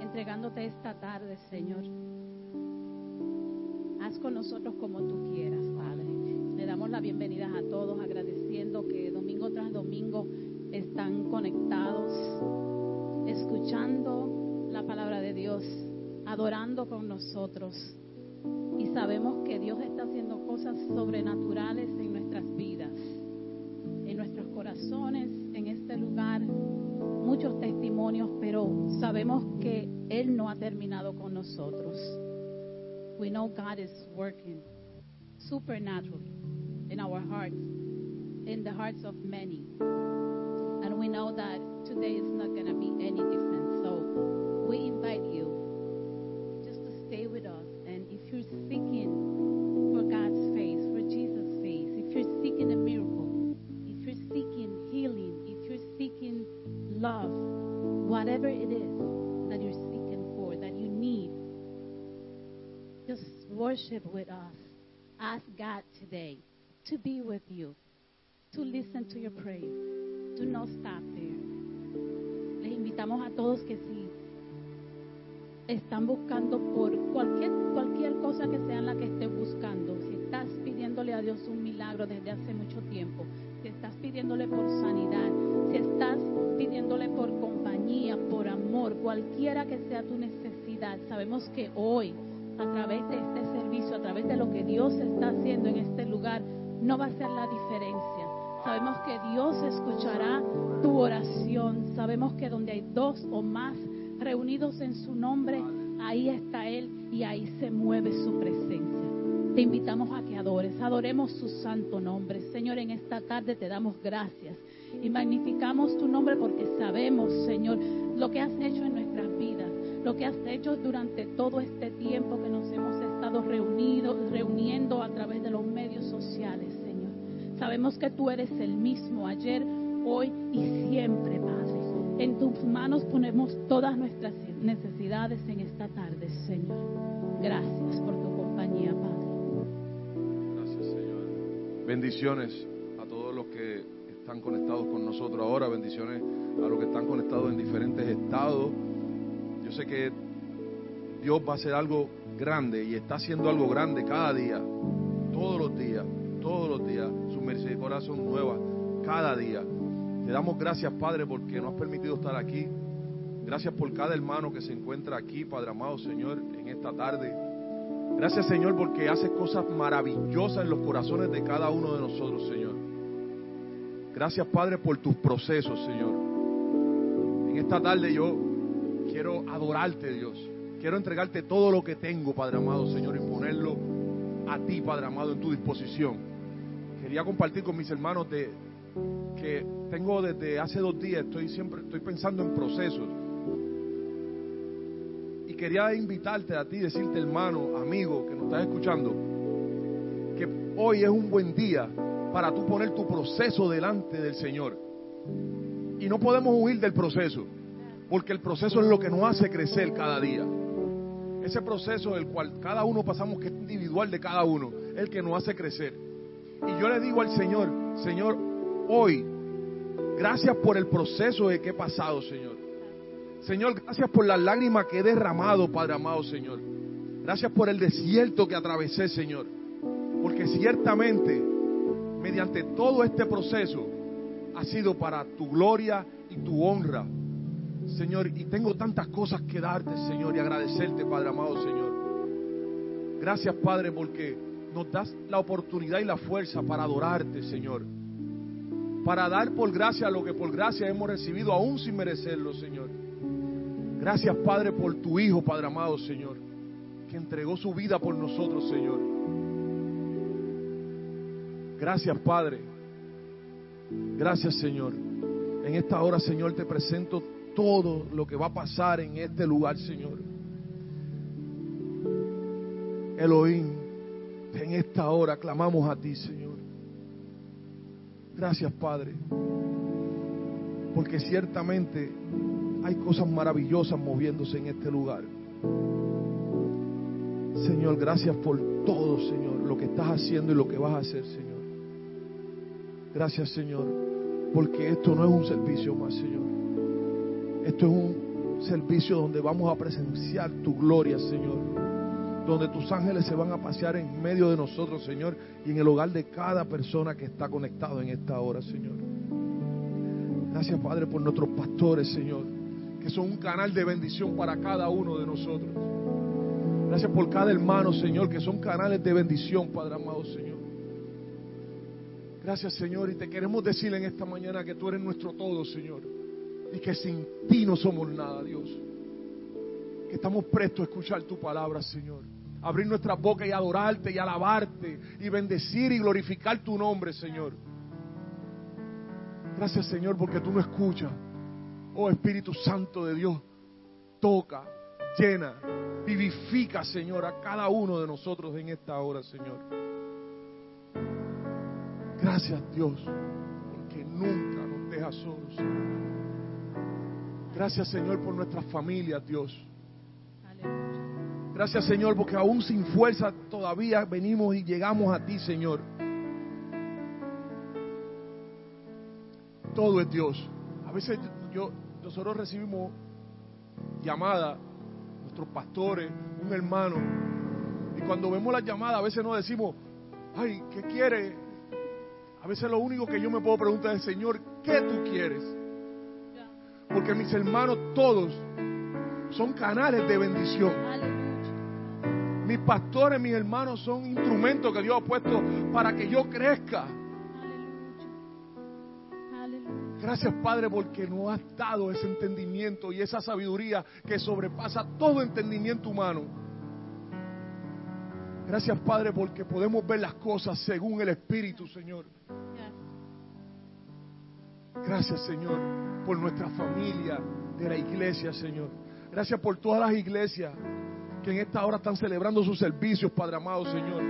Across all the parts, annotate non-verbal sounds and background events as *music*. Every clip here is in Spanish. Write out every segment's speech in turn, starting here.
entregándote esta tarde, Señor. Haz con nosotros como tú quieras, Padre. Le damos la bienvenida a todos, agradeciendo que domingo tras domingo están conectados, escuchando la palabra de Dios, adorando con nosotros. Y sabemos que Dios está haciendo cosas sobrenaturales en nuestras vidas, testimonios, pero sabemos que Él no ha terminado con nosotros. We know God is working supernaturally in our hearts, in the hearts of many. And we know that today is not going to be any different. So we invite you just to stay with us. And if you're seeking worship with us. Ask God today to be with you, to listen to your praise. Do not stop there. Les invitamos a todos que si están buscando por cualquier, cualquier cosa que sea la que estés buscando, si estás pidiéndole a Dios un milagro desde hace mucho tiempo, si estás pidiéndole por sanidad, si estás pidiéndole por compañía, por amor, cualquiera que sea tu necesidad, sabemos que hoy, a través de este servicio, a través de lo que Dios está haciendo en este lugar, no va a ser la diferencia. Sabemos que Dios escuchará tu oración. Sabemos que donde hay dos o más reunidos en su nombre, ahí está Él y ahí se mueve su presencia. Te invitamos a que adores, adoremos su santo nombre. Señor, en esta tarde te damos gracias y magnificamos tu nombre porque sabemos, Señor, lo que has hecho en nuestras vidas, lo que has hecho durante todo este tiempo que nos estado reunidos, reuniendo a través de los medios sociales, Señor. Sabemos que tú eres el mismo ayer, hoy y siempre, Padre. En tus manos ponemos todas nuestras necesidades en esta tarde, Señor. Gracias por tu compañía, Padre. Gracias, Señor. Bendiciones a todos los que están conectados con nosotros ahora. Bendiciones a los que están conectados en diferentes estados. Yo sé que Dios va a hacer algo grande y está haciendo algo grande cada día, todos los días, todos los días. Sus misericordias son nuevas cada día. Te damos gracias, Padre, porque nos has permitido estar aquí. Gracias por cada hermano que se encuentra aquí, Padre amado, Señor, en esta tarde. Gracias, Señor, porque haces cosas maravillosas en los corazones de cada uno de nosotros, Señor. Gracias, Padre, por tus procesos, Señor. En esta tarde yo quiero adorarte, Dios. Quiero entregarte todo lo que tengo, Padre amado, Señor, y ponerlo a ti, Padre amado, en tu disposición. Quería compartir con mis hermanos que tengo desde hace dos días, estoy siempre, estoy pensando en procesos. Y quería invitarte a ti, decirte, hermano, amigo, que nos estás escuchando, que hoy es un buen día para tú poner tu proceso delante del Señor. Y no podemos huir del proceso, porque el proceso es lo que nos hace crecer cada día. Ese proceso del cual cada uno pasamos, que es individual de cada uno, el que nos hace crecer. Y yo le digo al Señor, Señor, hoy, gracias por el proceso de que he pasado, Señor. Señor, gracias por las lágrimas que he derramado, Padre amado, Señor. Gracias por el desierto que atravesé, Señor. Porque ciertamente, mediante todo este proceso, ha sido para tu gloria y tu honra. Señor, y tengo tantas cosas que darte, Señor, y agradecerte, Padre amado, Señor. Gracias, Padre, porque nos das la oportunidad y la fuerza para adorarte, Señor. Para dar por gracia lo que por gracia hemos recibido, aún sin merecerlo, Señor. Gracias, Padre, por tu Hijo, Padre amado, Señor, que entregó su vida por nosotros, Señor. Gracias, Padre. Gracias, Señor. En esta hora, Señor, te presento todo lo que va a pasar en este lugar, Señor. Elohim, en esta hora clamamos a ti, Señor. Gracias, Padre. Porque ciertamente hay cosas maravillosas moviéndose en este lugar. Señor, gracias por todo, Señor, lo que estás haciendo y lo que vas a hacer, Señor. Gracias, Señor, porque esto no es un servicio más, Señor. Esto es un servicio donde vamos a presenciar tu gloria, Señor. Donde tus ángeles se van a pasear en medio de nosotros, Señor, y en el hogar de cada persona que está conectado en esta hora, Señor. Gracias, Padre, por nuestros pastores, Señor, que son un canal de bendición para cada uno de nosotros. Gracias por cada hermano, Señor, que son canales de bendición, Padre amado, Señor. Gracias, Señor, y te queremos decir en esta mañana que tú eres nuestro todo, Señor, y que sin ti no somos nada, Dios. Que estamos prestos a escuchar tu palabra, Señor. Abrir nuestra boca y adorarte y alabarte y bendecir y glorificar tu nombre, Señor. Gracias, Señor, porque tú no escuchas. Oh Espíritu Santo de Dios, toca, llena, vivifica, Señor, a cada uno de nosotros en esta hora, Señor. Gracias, Dios, porque nunca nos dejas solos. Gracias, Señor, por nuestras familias, Dios. Gracias, Señor, porque aún sin fuerza todavía venimos y llegamos a ti, Señor. Todo es Dios. A veces yo, nosotros recibimos llamadas, nuestros pastores, un hermano, y cuando vemos la llamada a veces nos decimos, ay, ¿qué quiere? A veces lo único que yo me puedo preguntar es, Señor, ¿qué tú quieres? Porque mis hermanos todos son canales de bendición. Mis pastores, mis hermanos son instrumentos que Dios ha puesto para que yo crezca. Gracias Padre porque nos has dado ese entendimiento y esa sabiduría que sobrepasa todo entendimiento humano. Gracias Padre porque podemos ver las cosas según el Espíritu, Señor. Gracias Señor por nuestra familia de la iglesia, Señor. Gracias por todas las iglesias que en esta hora están celebrando sus servicios, Padre amado, Señor.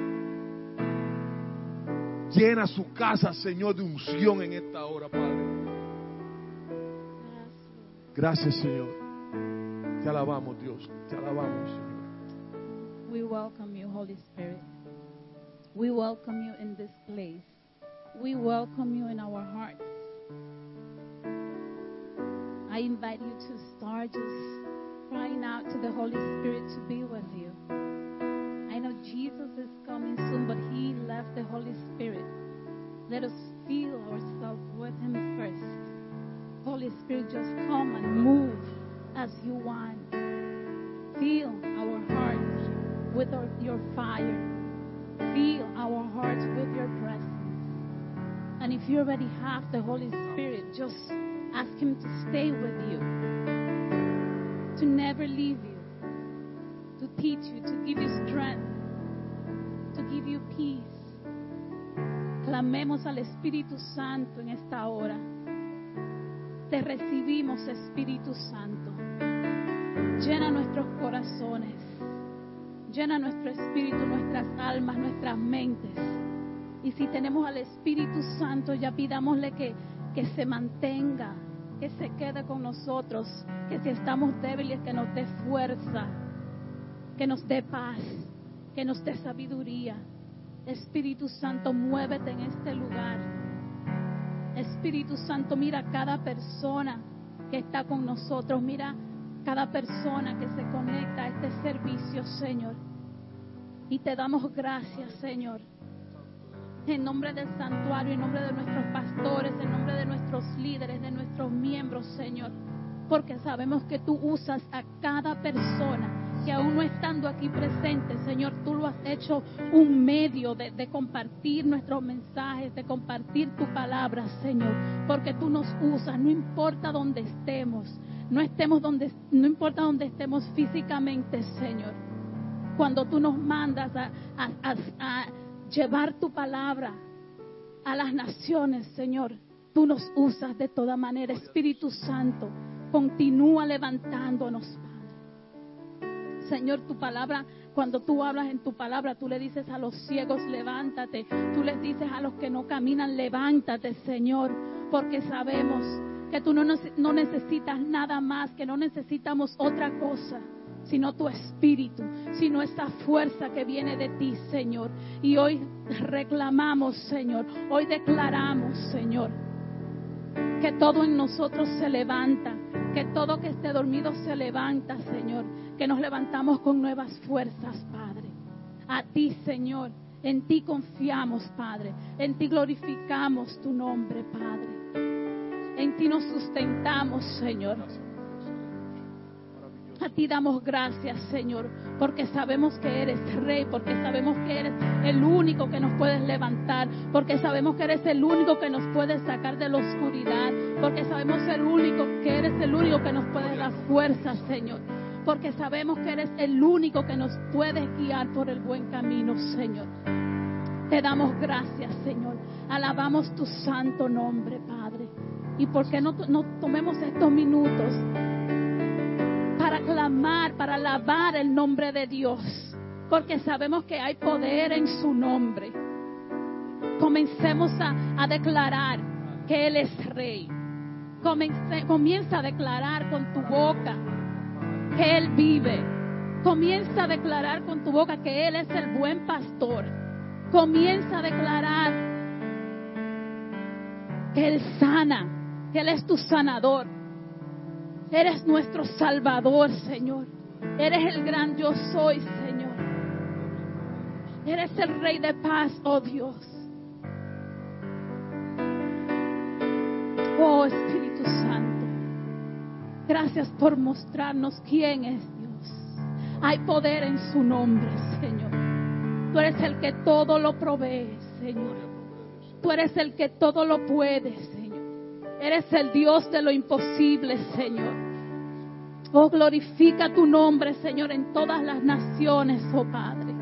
Llena su casa, Señor, de unción en esta hora, Padre. Gracias, Señor. Te alabamos, Dios. Te alabamos, Señor. We welcome you, Holy Spirit. We welcome you in this place. We welcome you in our hearts. I invite you to start just crying out to the Holy Spirit to be with you. I know Jesus is coming soon, but He left the Holy Spirit. Let us feel ourselves with Him first. Holy Spirit, just come and move as you want. Fill our hearts with our, your fire. Fill our hearts with your presence. And if you already have the Holy Spirit, just ask Him to stay with you, to never leave you, to teach you, to give you strength, to give you peace. Clamemos al Espíritu Santo en esta hora. Te recibimos, Espíritu Santo. Llena nuestros corazones. Llena nuestro espíritu, nuestras almas, nuestras mentes. Y si tenemos al Espíritu Santo, ya pidámosle que, que se mantenga, que se quede con nosotros, que si estamos débiles, que nos dé fuerza, que nos dé paz, que nos dé sabiduría. Espíritu Santo, muévete en este lugar. Espíritu Santo, mira cada persona que está con nosotros, mira cada persona que se conecta a este servicio, Señor. Y te damos gracias, Señor. En nombre del santuario, en nombre de nuestros pastores, en nombre de nuestros líderes, de nuestros miembros, Señor. Porque sabemos que tú usas a cada persona que aún no estando aquí presente, Señor, tú lo has hecho un medio de, de, compartir nuestros mensajes, de compartir tu palabra, Señor, porque tú nos usas, no importa dónde estemos, no estemos donde, no importa dónde estemos físicamente, Señor. Cuando tú nos mandas a llevar tu palabra a las naciones, Señor, tú nos usas de toda manera. Espíritu Santo, continúa levantándonos, Señor, tu palabra, cuando tú hablas en tu palabra, tú le dices a los ciegos, levántate. Tú les dices a los que no caminan, levántate, Señor, porque sabemos que tú no, no necesitas nada más, que no necesitamos otra cosa sino tu espíritu, sino esa fuerza que viene de ti, Señor. Y hoy reclamamos, Señor, hoy declaramos, Señor, que todo en nosotros se levanta, Que todo que esté dormido se levanta, Señor. Que nos levantamos con nuevas fuerzas, Padre. A ti, Señor. En ti confiamos, Padre. En ti glorificamos tu nombre, Padre. En ti nos sustentamos, Señor. A ti damos gracias, Señor, porque sabemos que eres rey, porque sabemos que eres el único que nos puedes levantar, porque sabemos que eres el único que nos puede sacar de la oscuridad, porque sabemos el único que eres el único que nos puede dar fuerza, Señor. Porque sabemos que eres el único que nos puede guiar por el buen camino, Señor. Te damos gracias, Señor. Alabamos tu santo nombre, Padre. Y porque no tomemos estos minutos para clamar, para alabar el nombre de Dios, porque sabemos que hay poder en su nombre. Comencemos a, a declarar que Él es rey. Comencé, comienza a declarar con tu boca que Él vive. Comienza a declarar con tu boca que Él es el buen pastor. Comienza a declarar que Él sana, que Él es tu sanador. Eres nuestro Salvador, Señor. Eres el gran yo soy, Señor. Eres el Rey de paz, oh Dios. Oh Espíritu Santo. Gracias por mostrarnos quién es Dios. Hay poder en su nombre, Señor. Tú eres el que todo lo provee, Señor. Tú eres el que todo lo puede, Señor. Eres el Dios de lo imposible, Señor. Oh, glorifica tu nombre, Señor, en todas las naciones, oh Padre.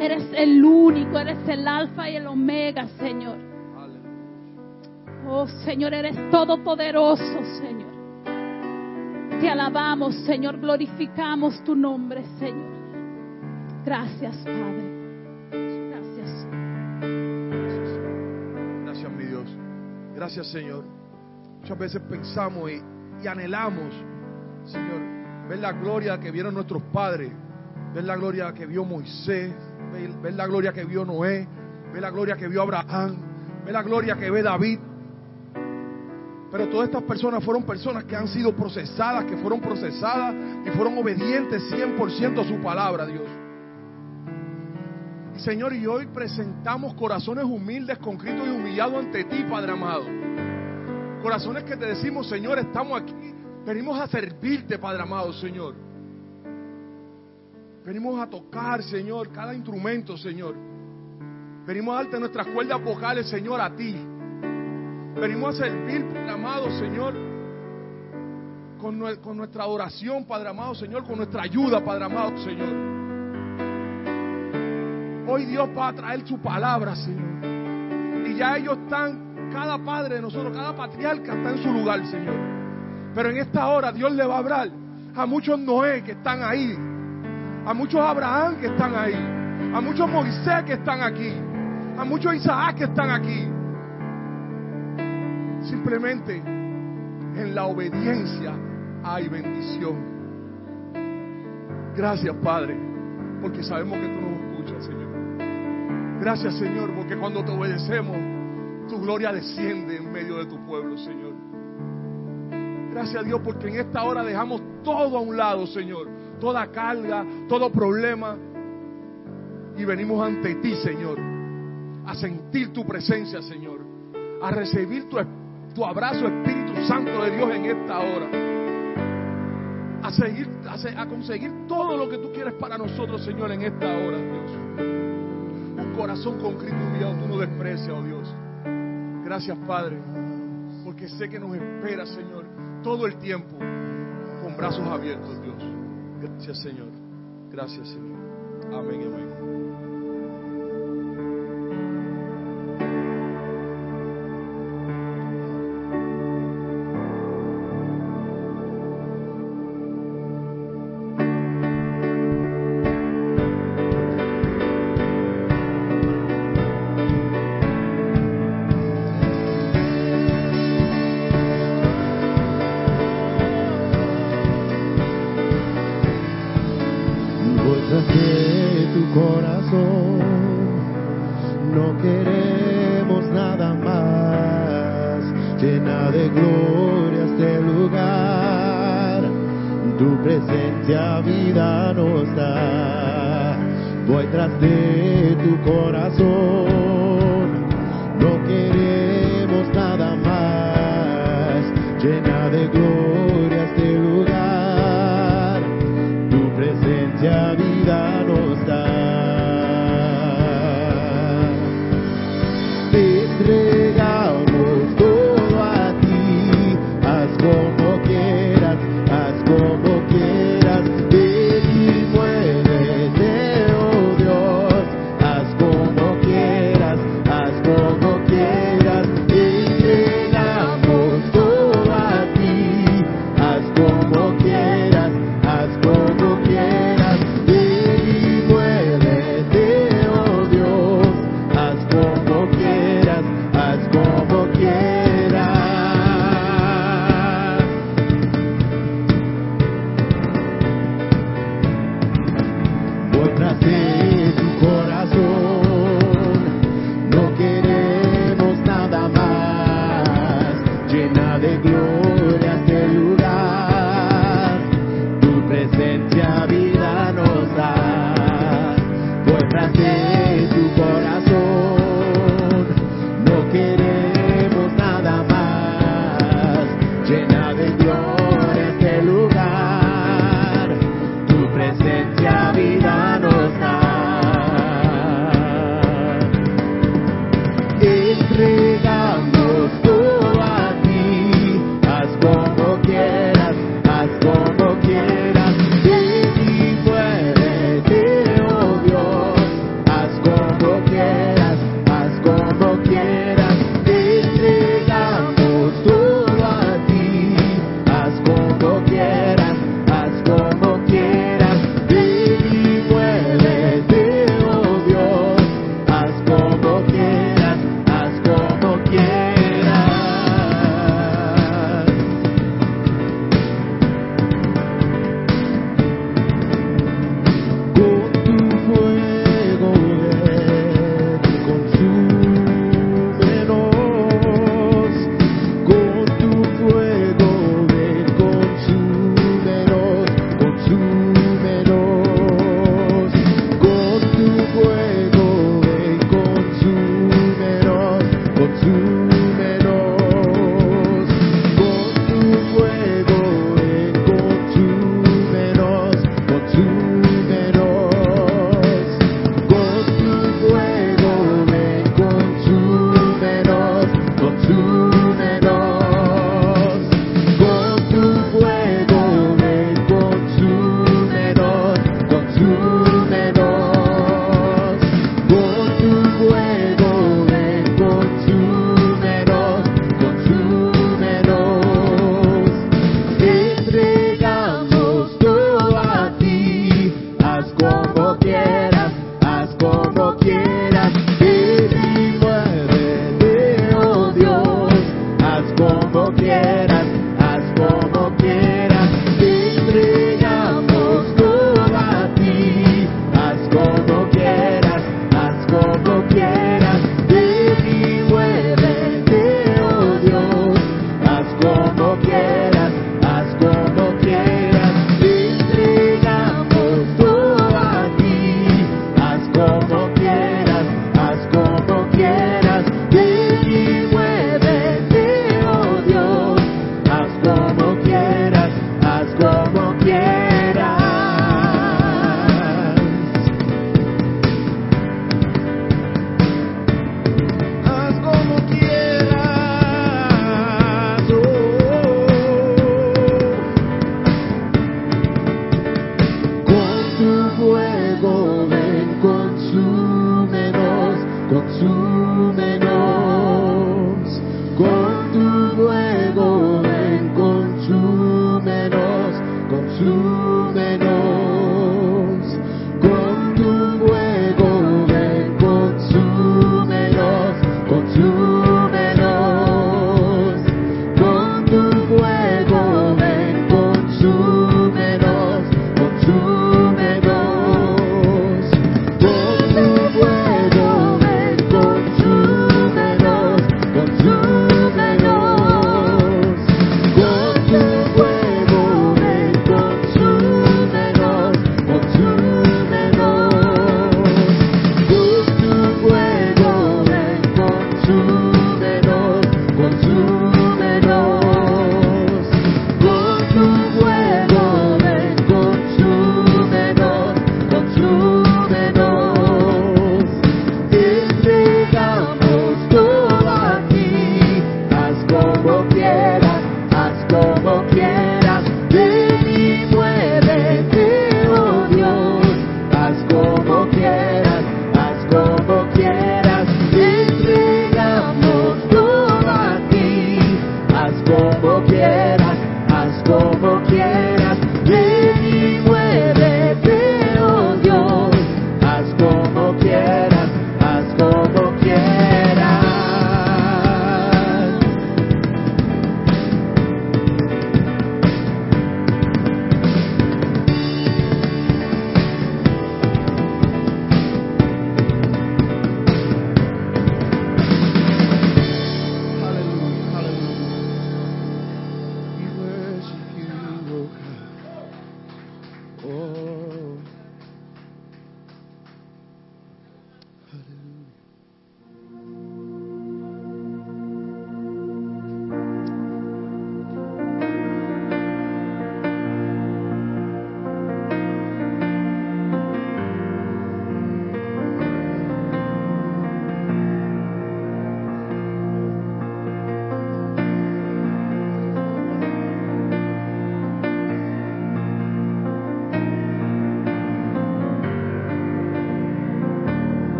Eres el único, eres el alfa y el omega, Señor. Oh, Señor, eres todopoderoso, Señor. Te alabamos, Señor, glorificamos tu nombre, Señor. Gracias, Padre. Gracias. Gracias, mi Dios. Gracias, Señor. Muchas veces pensamos y, y anhelamos, Señor, ver la gloria que vieron nuestros padres, ver la gloria que vio Moisés, ver, la gloria que vio Noé, ver la gloria que vio Abraham, ver la gloria que ve David. Pero todas estas personas fueron personas que han sido procesadas, que fueron procesadas y fueron obedientes 100% a su palabra, Dios. Señor, y hoy presentamos corazones humildes, concritos y humillados ante ti, Padre amado. Corazones que te decimos, Señor, estamos aquí, venimos a servirte, Padre amado, Señor. Venimos a tocar, Señor, cada instrumento, Señor. Venimos a darte nuestras cuerdas vocales, Señor, a ti. Venimos a servir, Padre amado, Señor, con, con nuestra oración, Padre amado, Señor, con nuestra ayuda, Padre amado, Señor. Hoy Dios va a traer su palabra, Señor. Y ya ellos están, cada padre de nosotros, cada patriarca está en su lugar, Señor. Pero en esta hora Dios le va a hablar a muchos Noé que están ahí, a muchos Abraham que están ahí, a muchos Moisés que están aquí, a muchos Isaac que están aquí. Simplemente en la obediencia hay bendición. Gracias, Padre, porque sabemos que tú nos escuchas, Señor. Gracias, Señor, porque cuando te obedecemos, tu gloria desciende en medio de tu pueblo, Señor. Gracias a Dios porque en esta hora dejamos todo a un lado, Señor. Toda carga, todo problema. Y venimos ante ti, Señor. A sentir tu presencia, Señor. A recibir tu, abrazo, Espíritu Santo de Dios en esta hora. A, seguir, a, a conseguir todo lo que tú quieres para nosotros, Señor, en esta hora, Dios. Un corazón con Cristo humillado tú no desprecias, oh Dios. Gracias, Padre, porque sé que nos espera, Señor, todo el tiempo con brazos abiertos, Dios. Gracias, Señor. Gracias, Señor. Amén, amén. llena de gloria este lugar. Tu presencia vida nos da. Voy tras de tu corazón. No queremos nada más. Llena de gloria este lugar. Tu presencia vida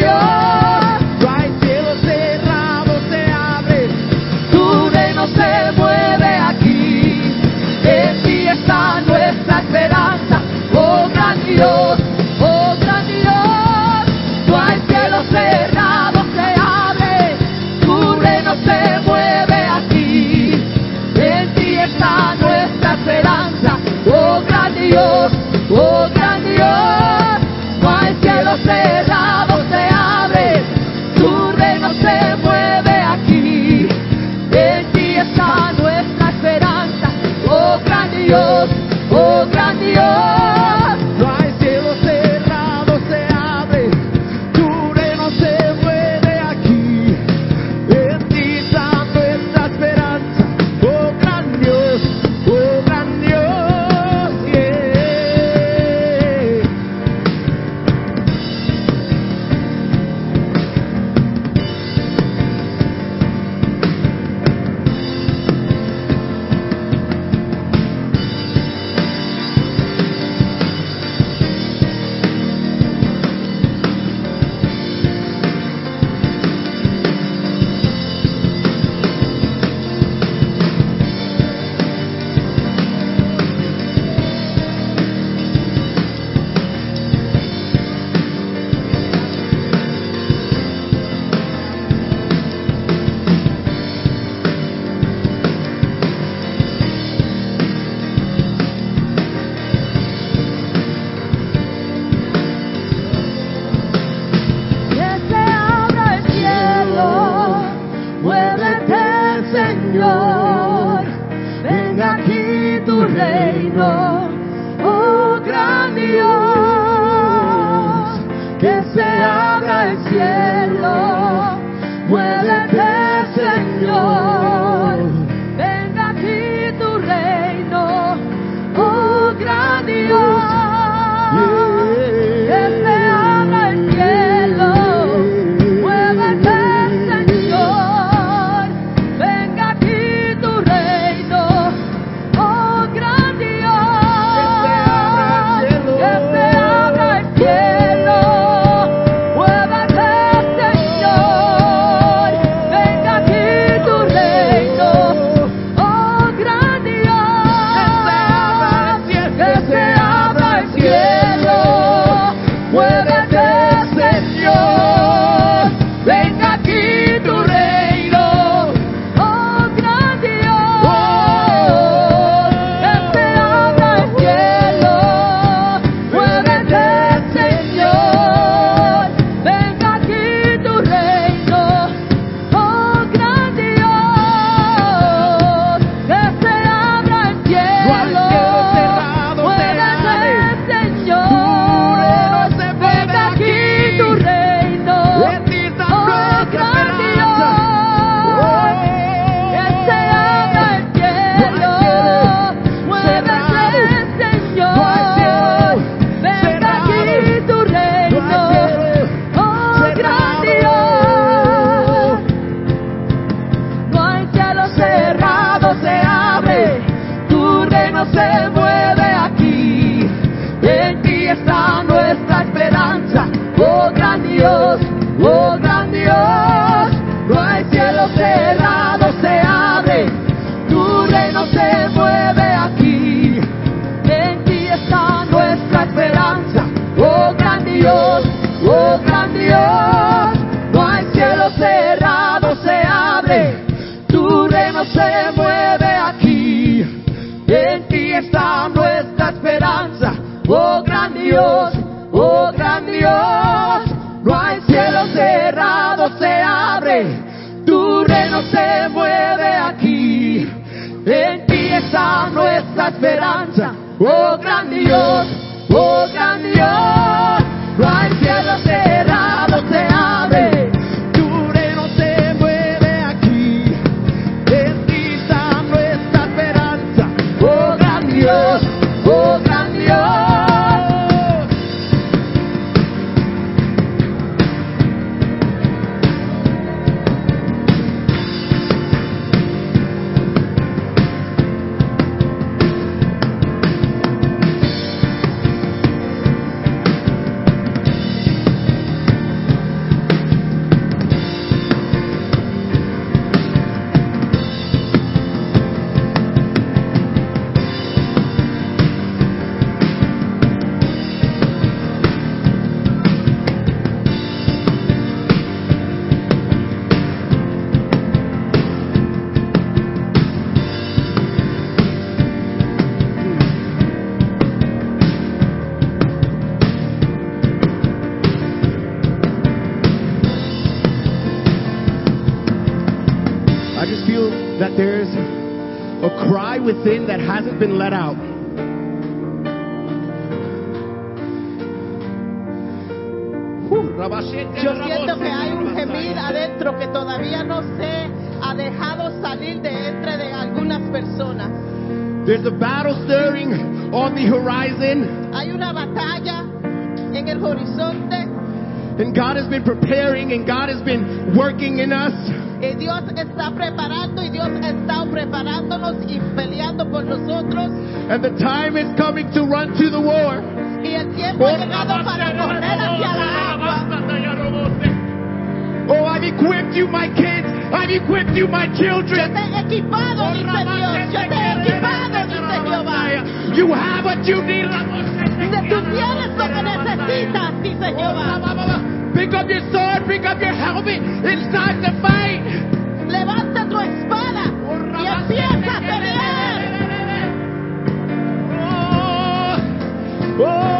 your está preparando y Dios está preparándonos y peleando por nosotros And the time is coming to run to the war. y el tiempo ha llegado para correr hacia la agua. Oh, I've equipped you, my kids. I've equipped you, my Yo children. te he equipado, dice Dios. Yo te he equipado, dice Jehová. You have what you need. Tú tienes lo que necesitas, dice Jehová. Pick up your sword, pick up your helmet. It's time to fight. Levanta tu espada y empieza a pelear. Oh, oh.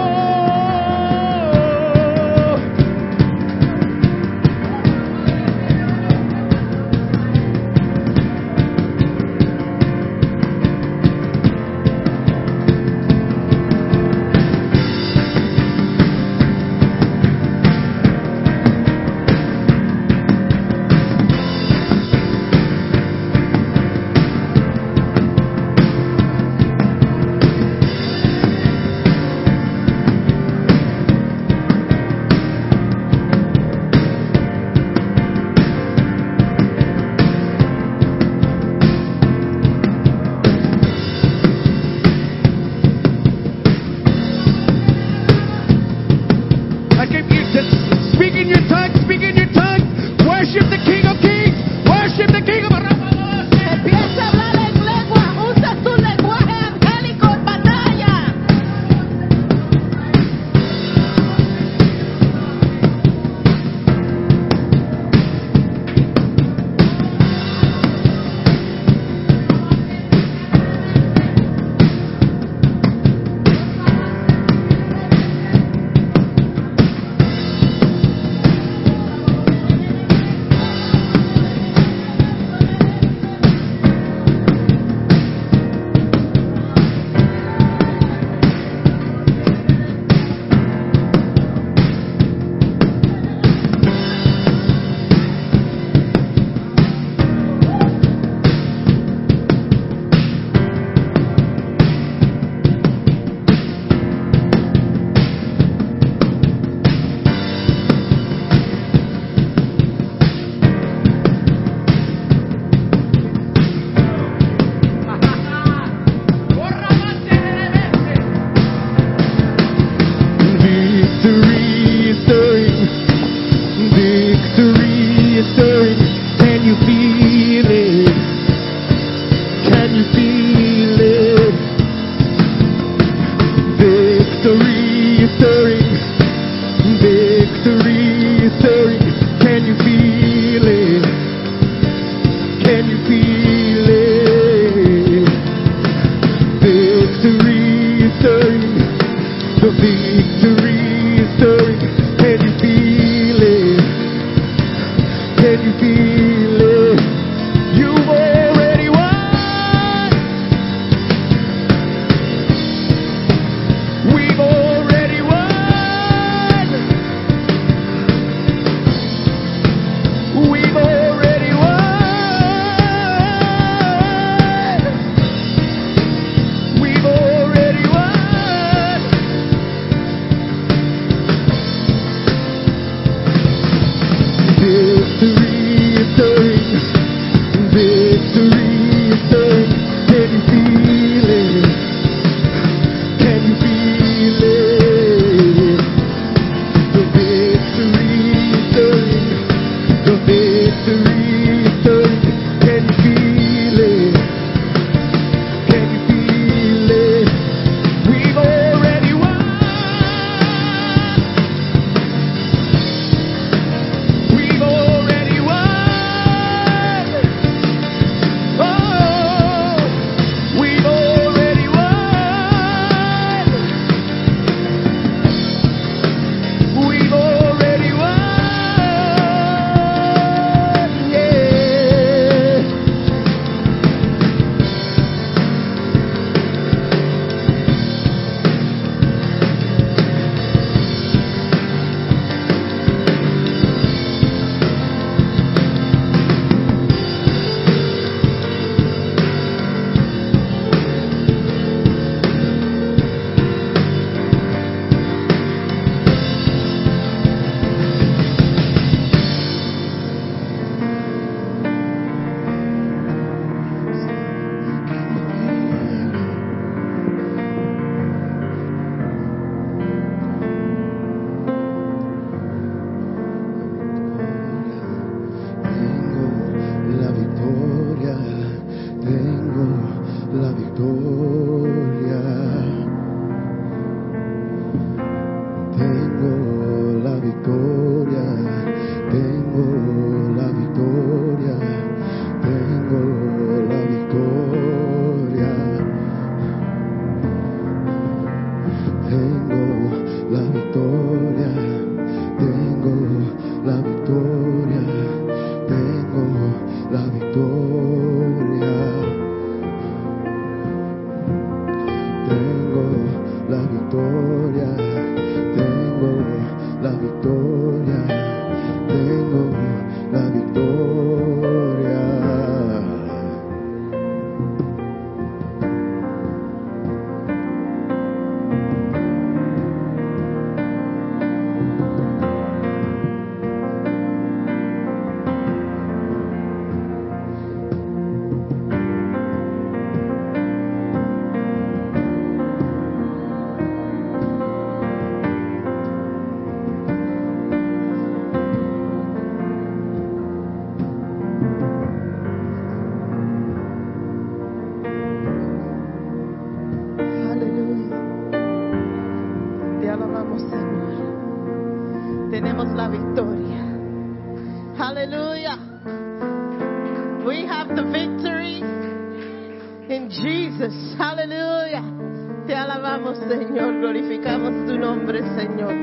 Nombre, Señor.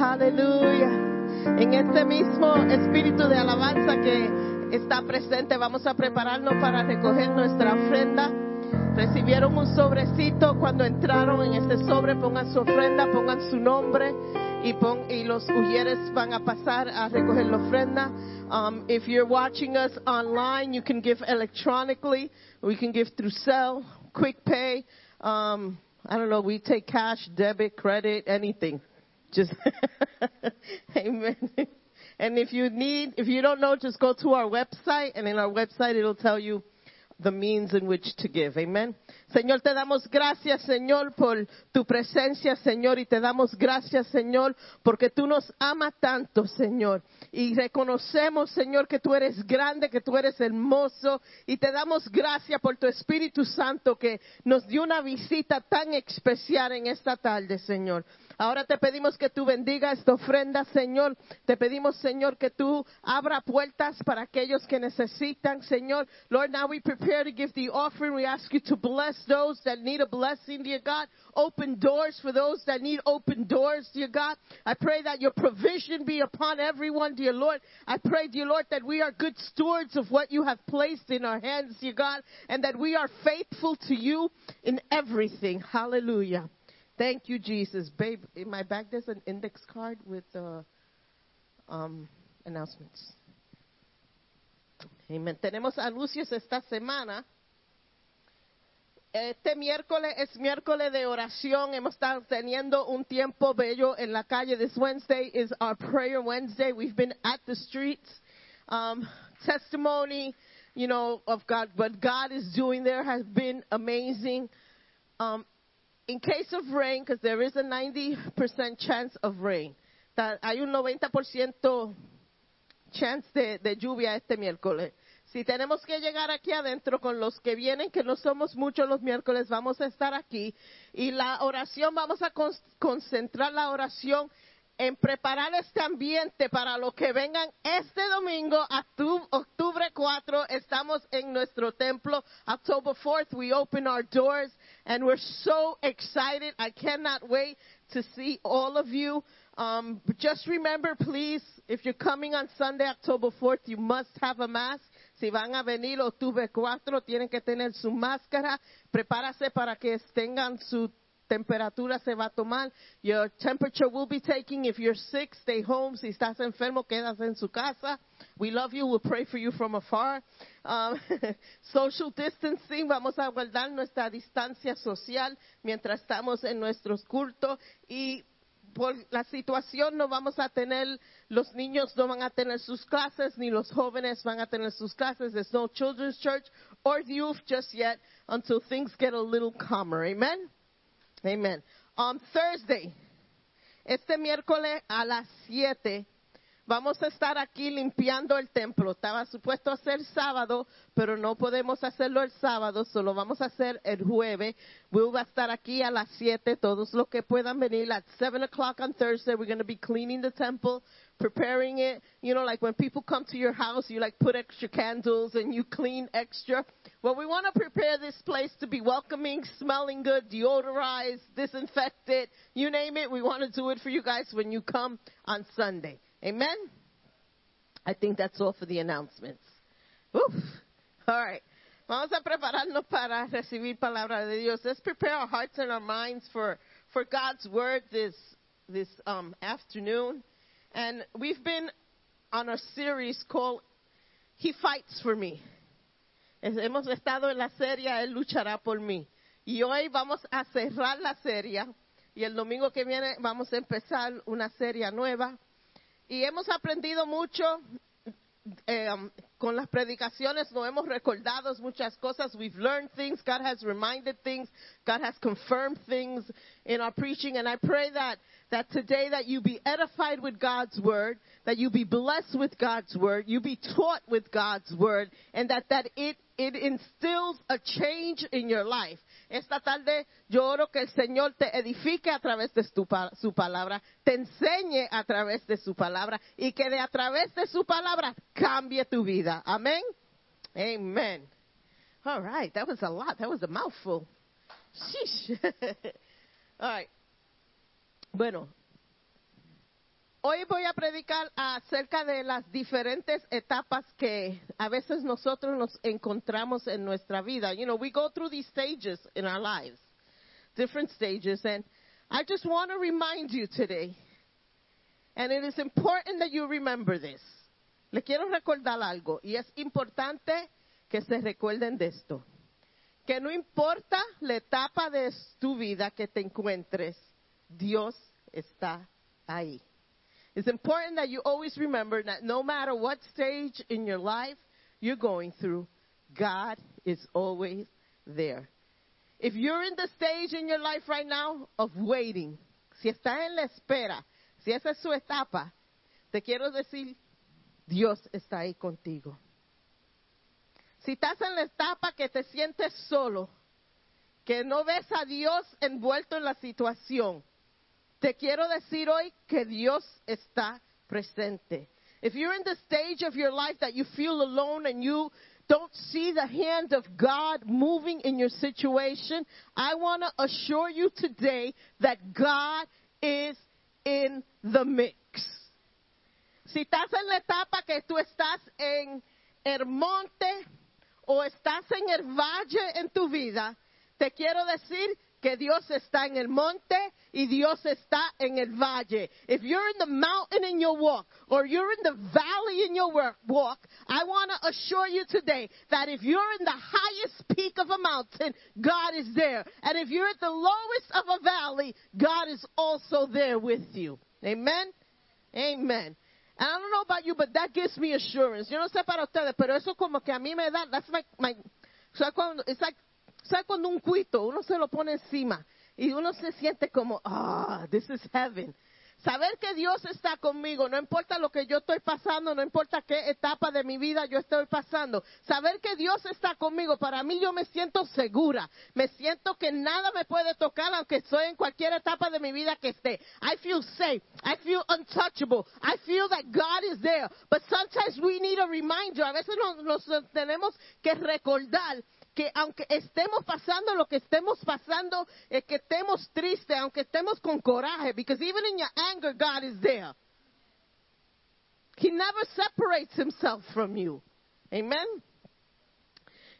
Aleluya. En este mismo espíritu de alabanza que está presente, vamos a prepararnos para recoger nuestra ofrenda. Recibieron un sobrecito cuando entraron en ese sobre, pongan su ofrenda, pongan su nombre y, los ujieres van a pasar a recoger la ofrenda. Um, if you're watching us online, you can give electronically. We can give through Cell, Quick Pay. Um, I don't know, we take cash, debit, credit, anything. Just, *laughs* amen. And if you need, if you don't know, just go to our website and in our website it'll tell you the means in which to give. Amen. Señor, te damos gracias, Señor, por tu presencia, Señor, y te damos gracias, Señor, porque tú nos amas tanto, Señor. Y reconocemos, Señor, que tú eres grande, que tú eres hermoso, y te damos gracias por tu Espíritu Santo que nos dio una visita tan especial en esta tarde, Señor. Ahora te pedimos que tú bendiga esta ofrenda, Señor. Te pedimos, Señor, que tú abra puertas para aquellos que necesitan, Señor. Lord, now we prepare to give the offering. We ask you to bless those that need a blessing, dear God. Open doors for those that need open doors, dear God. I pray that your provision be upon everyone, dear Lord. I pray, dear Lord, that we are good stewards of what you have placed in our hands, dear God, and that we are faithful to you in everything. Hallelujah. Thank you, Jesus. Babe, in my bag there's an index card with uh, um, announcements. Amen. Tenemos anuncios esta semana. Este miércoles es miércoles de oración. Hemos estado teniendo un tiempo bello en la calle. This Wednesday is our prayer Wednesday. We've been at the streets. Um, testimony, you know, of God, what God is doing there has been amazing. Um, in case of rain, because there is a 90% chance of rain, hay un 90% chance de, de lluvia este miércoles. Si tenemos que llegar aquí adentro con los que vienen, que no somos muchos los miércoles, vamos a estar aquí. Y la oración, vamos a con- concentrar la oración en preparar este ambiente para lo que vengan este domingo, octu- octubre 4, estamos en nuestro templo. October 4th, we open our doors and we're so excited. I cannot wait to see all of you. Um, just remember, please, if you're coming on Sunday, October 4th, you must have a mask. Si van a venir octubre 4, tienen que tener su máscara. Prepárase para que tengan su temperatura se va a tomar. Your temperature will be taking. If you're sick, stay home. Si estás enfermo, quedas en su casa. We love you. We'll pray for you from afar. Um, *laughs* social distancing. Vamos a guardar nuestra distancia social mientras estamos en nuestros cultos. Y por la situación no vamos a tener, los niños no van a tener sus clases, ni los jóvenes van a tener sus clases. There's no children's church or youth just yet until things get a little calmer. Amen? Amen. On Thursday, este miércoles a las 7, vamos a estar aquí limpiando el templo. Estaba supuesto a ser sábado, pero no podemos hacerlo el sábado, solo vamos a hacer el jueves. We'll va a estar aquí a las 7, todos los que puedan venir. At 7 o'clock on Thursday, we're going to be cleaning the temple, preparing it. You know, like when people come to your house, you like put extra candles and you clean extra. Well, we want to prepare this place to be welcoming, smelling good, deodorized, disinfected, you name it. We want to do it for you guys when you come on Sunday. Amen? I think that's all for the announcements. Oof. All right. Vamos a prepararnos para recibir palabra de Dios. Let's prepare our hearts and our minds for, for God's word this, this um, afternoon. And we've been on a series called He Fights for Me. Hemos estado en la serie Él luchará por mí. Y hoy vamos a cerrar la serie. Y el domingo que viene vamos a empezar una serie nueva. Y hemos aprendido mucho eh, um, con las predicaciones nos hemos recordado muchas cosas. We've learned things. God has reminded things. God has confirmed things in our preaching. And I pray that, that today that you be edified with God's word, that you be blessed with God's word, you be taught with God's word, and that, that it, it instills a change in your life. Esta tarde yo oro que el Señor te edifique a través de su, pa- su palabra, te enseñe a través de su palabra y que de a través de su palabra cambie tu vida. Amén. Amen. All right, that was a lot. That was a mouthful. Sheesh. *laughs* All right. Bueno, hoy voy a predicar acerca de las diferentes etapas que a veces nosotros nos encontramos en nuestra vida. You know, we go through these stages in our lives, different stages, and I just want to remind you today, and it is important that you remember this. Le quiero recordar algo, y es importante que se recuerden de esto. Que no importa la etapa de tu vida que te encuentres, Dios está ahí. It's important that you always remember that no matter what stage in your life you're going through, God is always there. If you're in the stage in your life right now of waiting, si estás en la espera, si esa es su etapa, te quiero decir, Dios está ahí contigo. Si estás en la etapa que te sientes solo, que no ves a Dios envuelto en la situación, te quiero decir hoy que Dios está presente. If you're in the stage of your life that you feel alone and you don't see the hand of God moving in your situation, I want to assure you today that God is in the mix. Si estás en la etapa que tú estás en el monte o estás en el valle en tu vida, te quiero decir que Dios está en el monte y Dios está en el valle. If you're in the mountain in your walk or you're in the valley in your work, walk, I want to assure you today that if you're in the highest peak of a mountain, God is there. And if you're at the lowest of a valley, God is also there with you. Amen? Amen. And I don't know about you, but that gives me assurance. Yo no sé para ustedes, pero eso como que a mí me da, that's my, my, ¿sabe cuando, it's like, ¿sabe cuando un cuito uno se lo pone encima y uno se siente como, ah, this is heaven? Saber que Dios está conmigo, no importa lo que yo estoy pasando, no importa qué etapa de mi vida yo estoy pasando. Saber que Dios está conmigo, para mí yo me siento segura. Me siento que nada me puede tocar aunque estoy en cualquier etapa de mi vida que esté. I feel safe. I feel untouchable. I feel that God is there. But sometimes we need a reminder. A veces nos, nos tenemos que recordar que aunque estemos pasando lo que estemos pasando, eh, que estemos tristes, aunque estemos con coraje, because even in your anger, God is there. He never separates himself from you. Amen.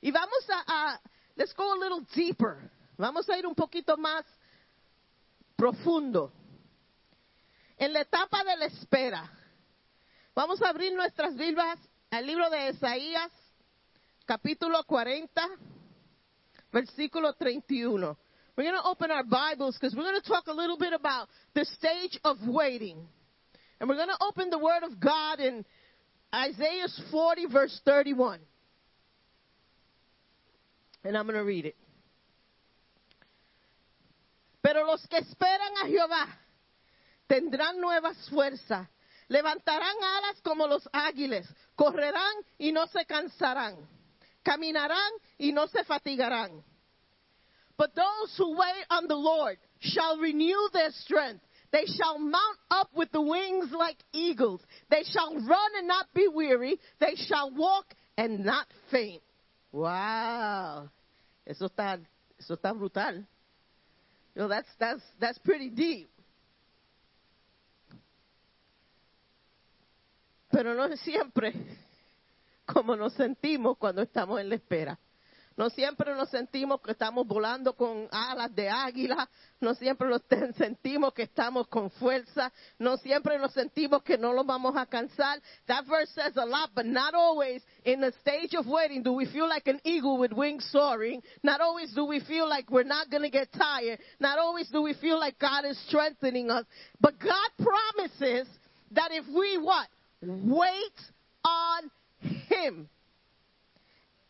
Y vamos a, a let's go a little deeper. Vamos a ir un poquito más profundo. En la etapa de la espera, vamos a abrir nuestras Biblias al libro de Isaías, capítulo 40, versículo 31. We're going to open our Bibles because we're going to talk a little bit about the stage of waiting. And we're going to open the Word of God in Isaiah 40, verse 31. And I'm going to read it. Pero los que esperan a Jehová tendrán nuevas fuerzas, levantarán alas como los águiles, correrán y no se cansarán, caminarán y no se fatigarán. But those who wait on the Lord shall renew their strength. They shall mount up with the wings like eagles. They shall run and not be weary. They shall walk and not faint. Wow. Eso está, eso está brutal. You know, that's, that's, that's pretty deep. pero no siempre como nos sentimos cuando estamos en la espera. No siempre nos sentimos que estamos volando con alas de águila. No siempre nos *laughs* sentimos que estamos con fuerza. No siempre nos sentimos que no lo vamos a cansar. That verse says a lot, but not always in the stage of waiting do we feel like an eagle with wings soaring. Not always do we feel like we're not going to get tired. Not always do we feel like God is strengthening us. But God promises that if we what? Wait on Him.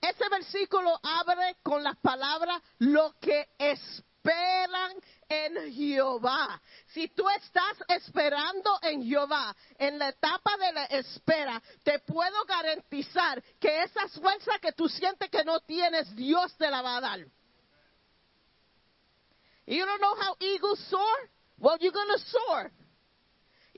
Ese versículo abre con las palabras lo que esperan en Jehová. Si tú estás esperando en Jehová, en la etapa de la espera, te puedo garantizar que esa fuerza que tú sientes que no tienes, Dios te la va a dar. You don't know how eagles soar? Well, you're going to soar.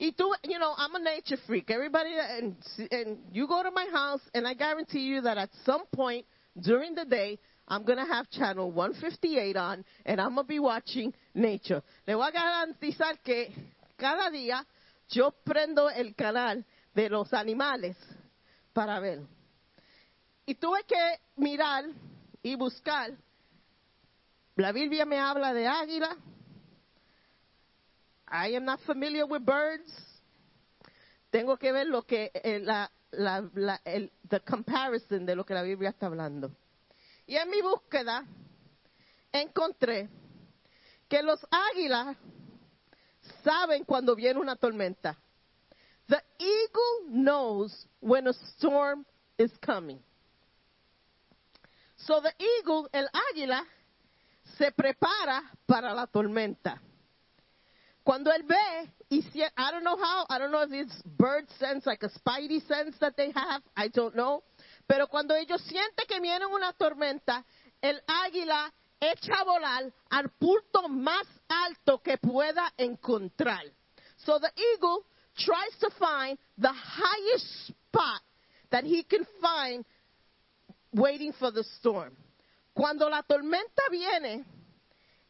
Y tú, you know, I'm a nature freak. Everybody, and, and you go to my house, and I guarantee you that at some point during the day, I'm going to have channel 158 on, and I'm going to be watching nature. Le voy a garantizar que cada día yo prendo el canal de los animales para ver. Y tuve que mirar y buscar. La Biblia me habla de águila, I am not familiar with birds. Tengo que ver lo que eh, la, la, la, el the comparison de lo que la Biblia está hablando. Y en mi búsqueda encontré que los águilas saben cuando viene una tormenta. The eagle knows when a storm is coming. So the eagle, el águila, se prepara para la tormenta. Cuando él ve, y si, I don't know how, I don't know if it's bird sense, like a spidey sense that they have, I don't know. Pero cuando ellos sienten que viene una tormenta, el águila echa a volar al punto más alto que pueda encontrar. So the eagle tries to find the highest spot that he can find waiting for the storm. Cuando la tormenta viene,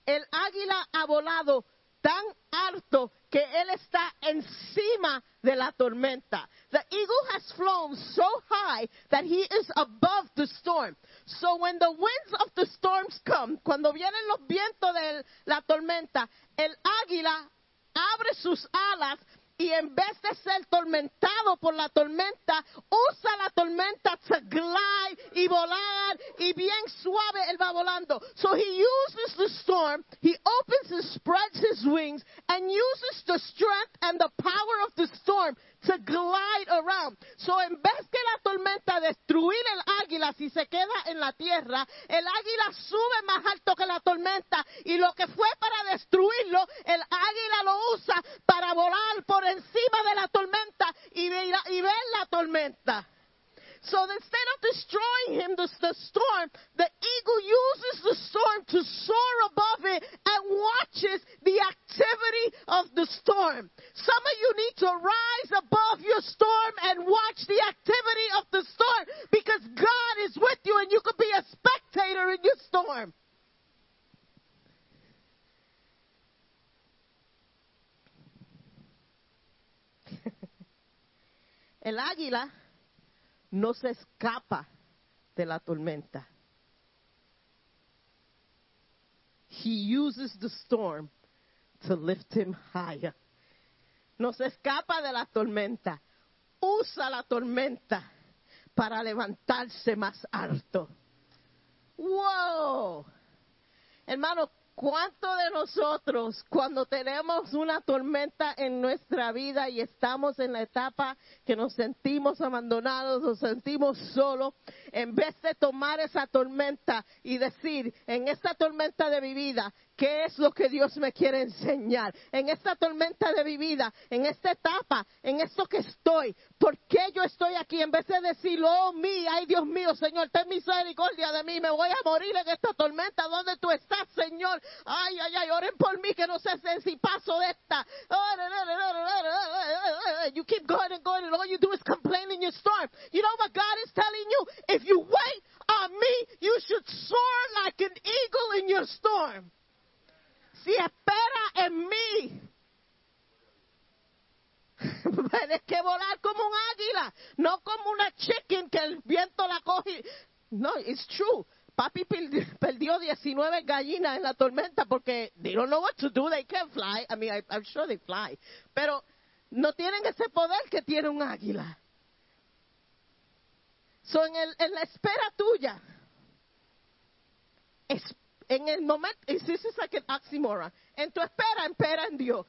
el águila ha volado tan alto que él está encima de la tormenta. The eagle has flown so high that he is above the storm. So when the winds of the storms come, cuando vienen los vientos de la tormenta, el águila abre sus alas y en vez de ser tormentado por la tormenta, usa la tormenta to glide y volar y bien suave él va volando. So he uses the storm, he opens and spreads his wings and uses the strength and the power of the storm to glide around. So en vez que la tormenta destruir el águila si se queda en la tierra, el águila sube más alto que la tormenta y lo que fue para destruirlo, el águila lo usa para volar por encima de la tormenta y y ver la tormenta. So instead of destroying him, the, the storm, the eagle uses the storm to soar above it and watches the activity of the storm. Some of you need to rise above your storm and watch the activity of the storm because God is with you and you could be a spectator in your storm. *laughs* El águila no se escapa de la tormenta. He uses the storm to lift him higher. No se escapa de la tormenta. Usa la tormenta para levantarse más alto. ¡Wow! Hermano, ¿cuánto de nosotros cuando tenemos una tormenta en nuestra vida y estamos en la etapa que nos sentimos abandonados, nos sentimos solos, en vez de tomar esa tormenta y decir, en esta tormenta de mi vida, ¿qué es lo que Dios me quiere enseñar? En esta tormenta de mi vida, en esta etapa, en esto que estoy, ¿por qué yo estoy aquí? En vez de decir, oh, mí, ay Dios mío, Señor, ten misericordia de mí, me voy a morir en esta tormenta, ¿dónde tú estás, Señor? Ay, ay, ay, oren por mí que no sé si paso de esta. You keep going and going and all you do is complain in your storm. You know what God is telling you? If you wait on me, you should soar like an eagle in your storm. Si espera en mí, *laughs* tienes que volar como un águila. una chicken que el viento la coge. No, it's true. Papi perdi- perdió 19 gallinas en la tormenta porque they don't know what to do. They can't fly. I mean, I, I'm sure they fly. Pero no tienen ese poder que tiene un águila. So, en, el, en la espera tuya, es, en el momento, this is like an oxymoron. En tu espera, espera en Dios.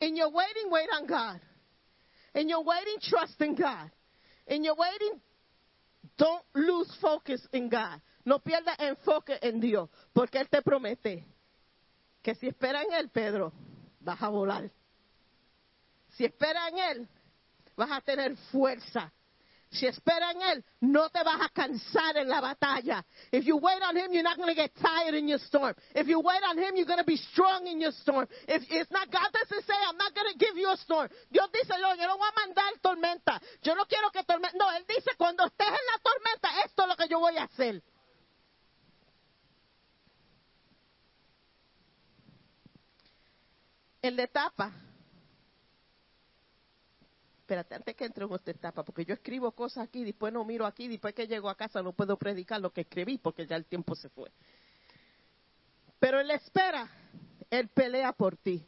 In your waiting, wait on God. In your waiting, trust in God. In your waiting, don't lose focus in God. No pierdas enfoque en Dios, porque Él te promete que si espera en Él, Pedro, vas a volar. Si espera en Él, vas a tener fuerza. Si espera en Él, no te vas a cansar en la batalla. If you wait on Him, you're not going to get tired in your storm. If you wait on Him, you're going to be strong in your storm. If it's not, God doesn't say, I'm not going to give you a storm. Dios dice, no, yo no voy a mandar tormenta. Yo no quiero que tormenta. No, Él dice, cuando estés en la tormenta, esto es lo que yo voy a hacer. El de etapa. Espérate, antes que entre en esta etapa, porque yo escribo cosas aquí, después no miro aquí, después que llego a casa no puedo predicar lo que escribí porque ya el tiempo se fue. Pero Él espera, Él pelea por ti.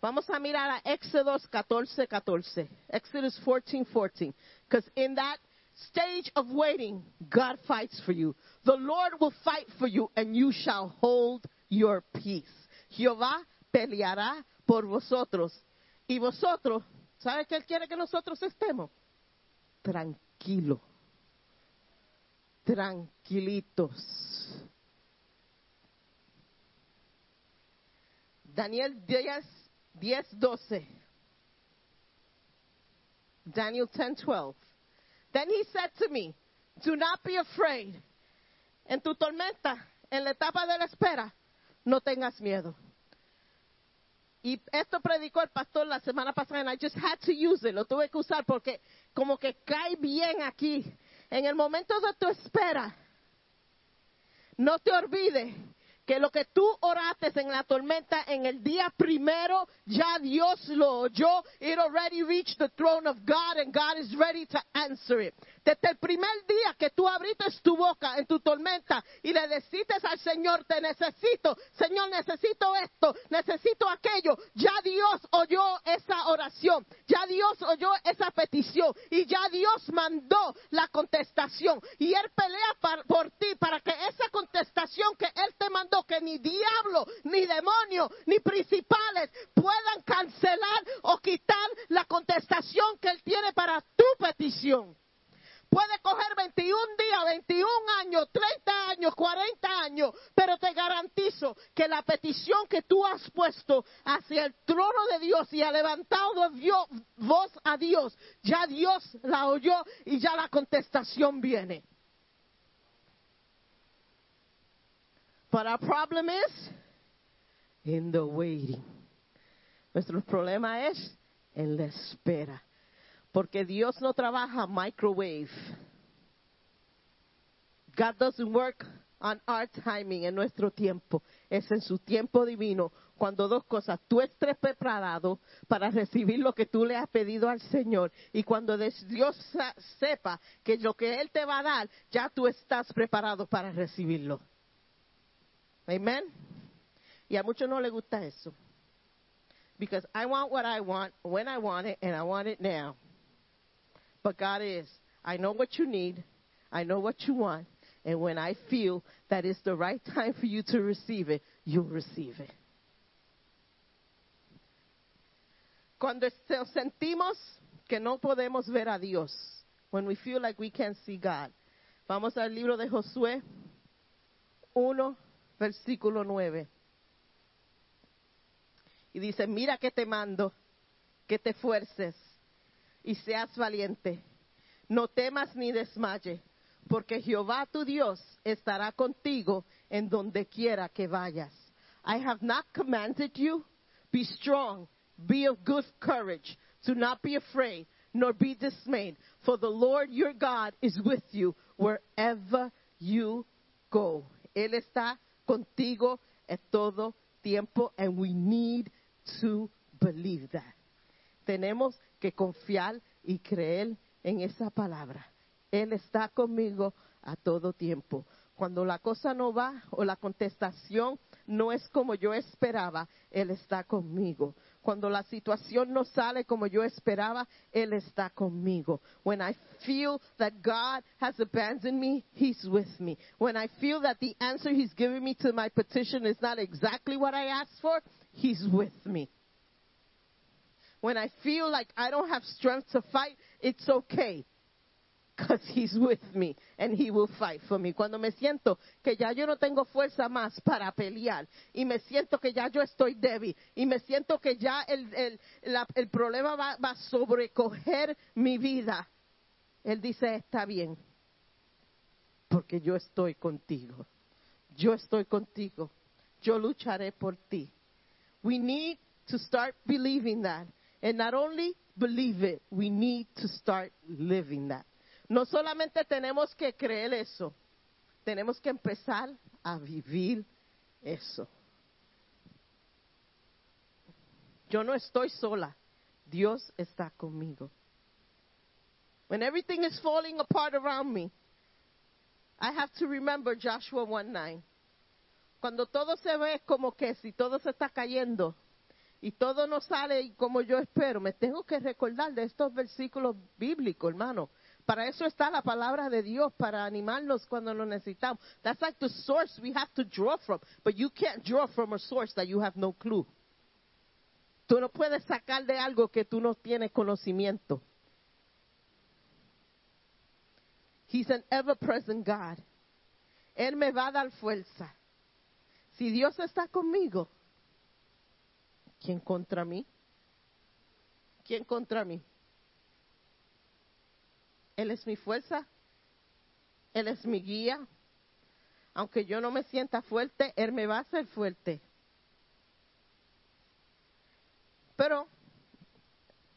Vamos a mirar a Éxodos 14, 14. Exodus 14, 14. Because in that stage of waiting, God fights for you. The Lord will fight for you and you shall hold your peace. Jehová peleará por vosotros. Y vosotros, ¿sabe qué Él quiere que nosotros estemos? Tranquilo. Tranquilitos. Daniel 10, 10, 12. Daniel 10, 12. Then he said to me, Do not be afraid. En tu tormenta, en la etapa de la espera, no tengas miedo. Y esto predicó el pastor la semana pasada, and I just had to use it. Lo tuve que usar porque como que cae bien aquí. En el momento de tu espera, no te olvides que lo que tú oraste en la tormenta en el día primero, ya Dios lo oyó. It already reached the throne of God and God is ready to answer it. Desde el primer día que tú abriste tu boca en tu tormenta y le deciste al Señor, te necesito, Señor, necesito esto, necesito aquello, ya Dios oyó esa oración, ya Dios oyó esa petición y ya Dios mandó la contestación y Él pelea por ti para que esa contestación que Él te mandó, que ni diablo, ni demonio, ni principales puedan cancelar o quitar la contestación que Él tiene para tu petición. Puede coger 21 días, 21 años, 30 años, 40 años, pero te garantizo que la petición que tú has puesto hacia el trono de Dios y ha levantado voz a Dios, ya Dios la oyó y ya la contestación viene. But our problem is in the waiting. Nuestro problema es en la espera. Porque Dios no trabaja microwave. God doesn't work on our timing, en nuestro tiempo. Es en su tiempo divino. Cuando dos cosas, tú estés preparado para recibir lo que tú le has pedido al Señor. Y cuando Dios sepa que lo que Él te va a dar, ya tú estás preparado para recibirlo. Amen. Y a muchos no les gusta eso. Because I want what I want, when I want it, and I want it now. But God is, I know what you need, I know what you want, and when I feel that it's the right *laughs* time for you to receive it, you'll receive it. Cuando sentimos que no podemos ver a Dios, when we feel like we can't see God, vamos al libro de Josué 1, versículo 9. Y dice, mira que te mando, que te fuerces y seas valiente. No temas ni desmaye, porque Jehová tu Dios estará contigo en donde quiera que vayas. I have not commanded you, be strong, be of good courage, do not be afraid, nor be dismayed, for the Lord your God is with you wherever you go. Él está contigo en todo tiempo, and we need to believe that. Tenemos que confiar y creer en esa palabra. Él está conmigo a todo tiempo. Cuando la cosa no va o la contestación no es como yo esperaba, Él está conmigo. Cuando la situación no sale como yo esperaba, Él está conmigo. When I feel that God has abandoned me, He's with me. When I feel that the answer He's giving me to my petition is not exactly what I asked for, He's with me. When I feel like I don't have strength to fight, it's okay. Because he's with me and he will fight for me. Cuando me siento que ya yo no tengo fuerza más para pelear y me siento que ya yo estoy débil y me siento que ya el, el, la- el problema va, va a sobrecoger mi vida, él dice, está bien, porque yo estoy contigo. Yo estoy contigo. Yo lucharé por ti. We need to start believing that. And not only believe it, we need to start living that. No solamente tenemos que creer eso, tenemos que empezar a vivir eso. Yo no estoy sola. Dios está conmigo. When everything is falling apart around me, I have to remember Joshua 1:9. Cuando todo se ve como que si todo se está cayendo y todo no sale como yo espero, me tengo que recordar de estos versículos bíblicos, hermano. Para eso está la palabra de Dios, para animarnos cuando lo necesitamos. That's like the source we have to draw from. But you can't draw from a source that you have no clue. Tú no puedes sacar de algo que tú no tienes conocimiento. He's an ever-present God. Él me va a dar fuerza. Si Dios está conmigo, ¿quién contra mí? ¿Quién contra mí? Él es mi fuerza. Él es mi guía. Aunque yo no me sienta fuerte, Él me va a hacer fuerte. Pero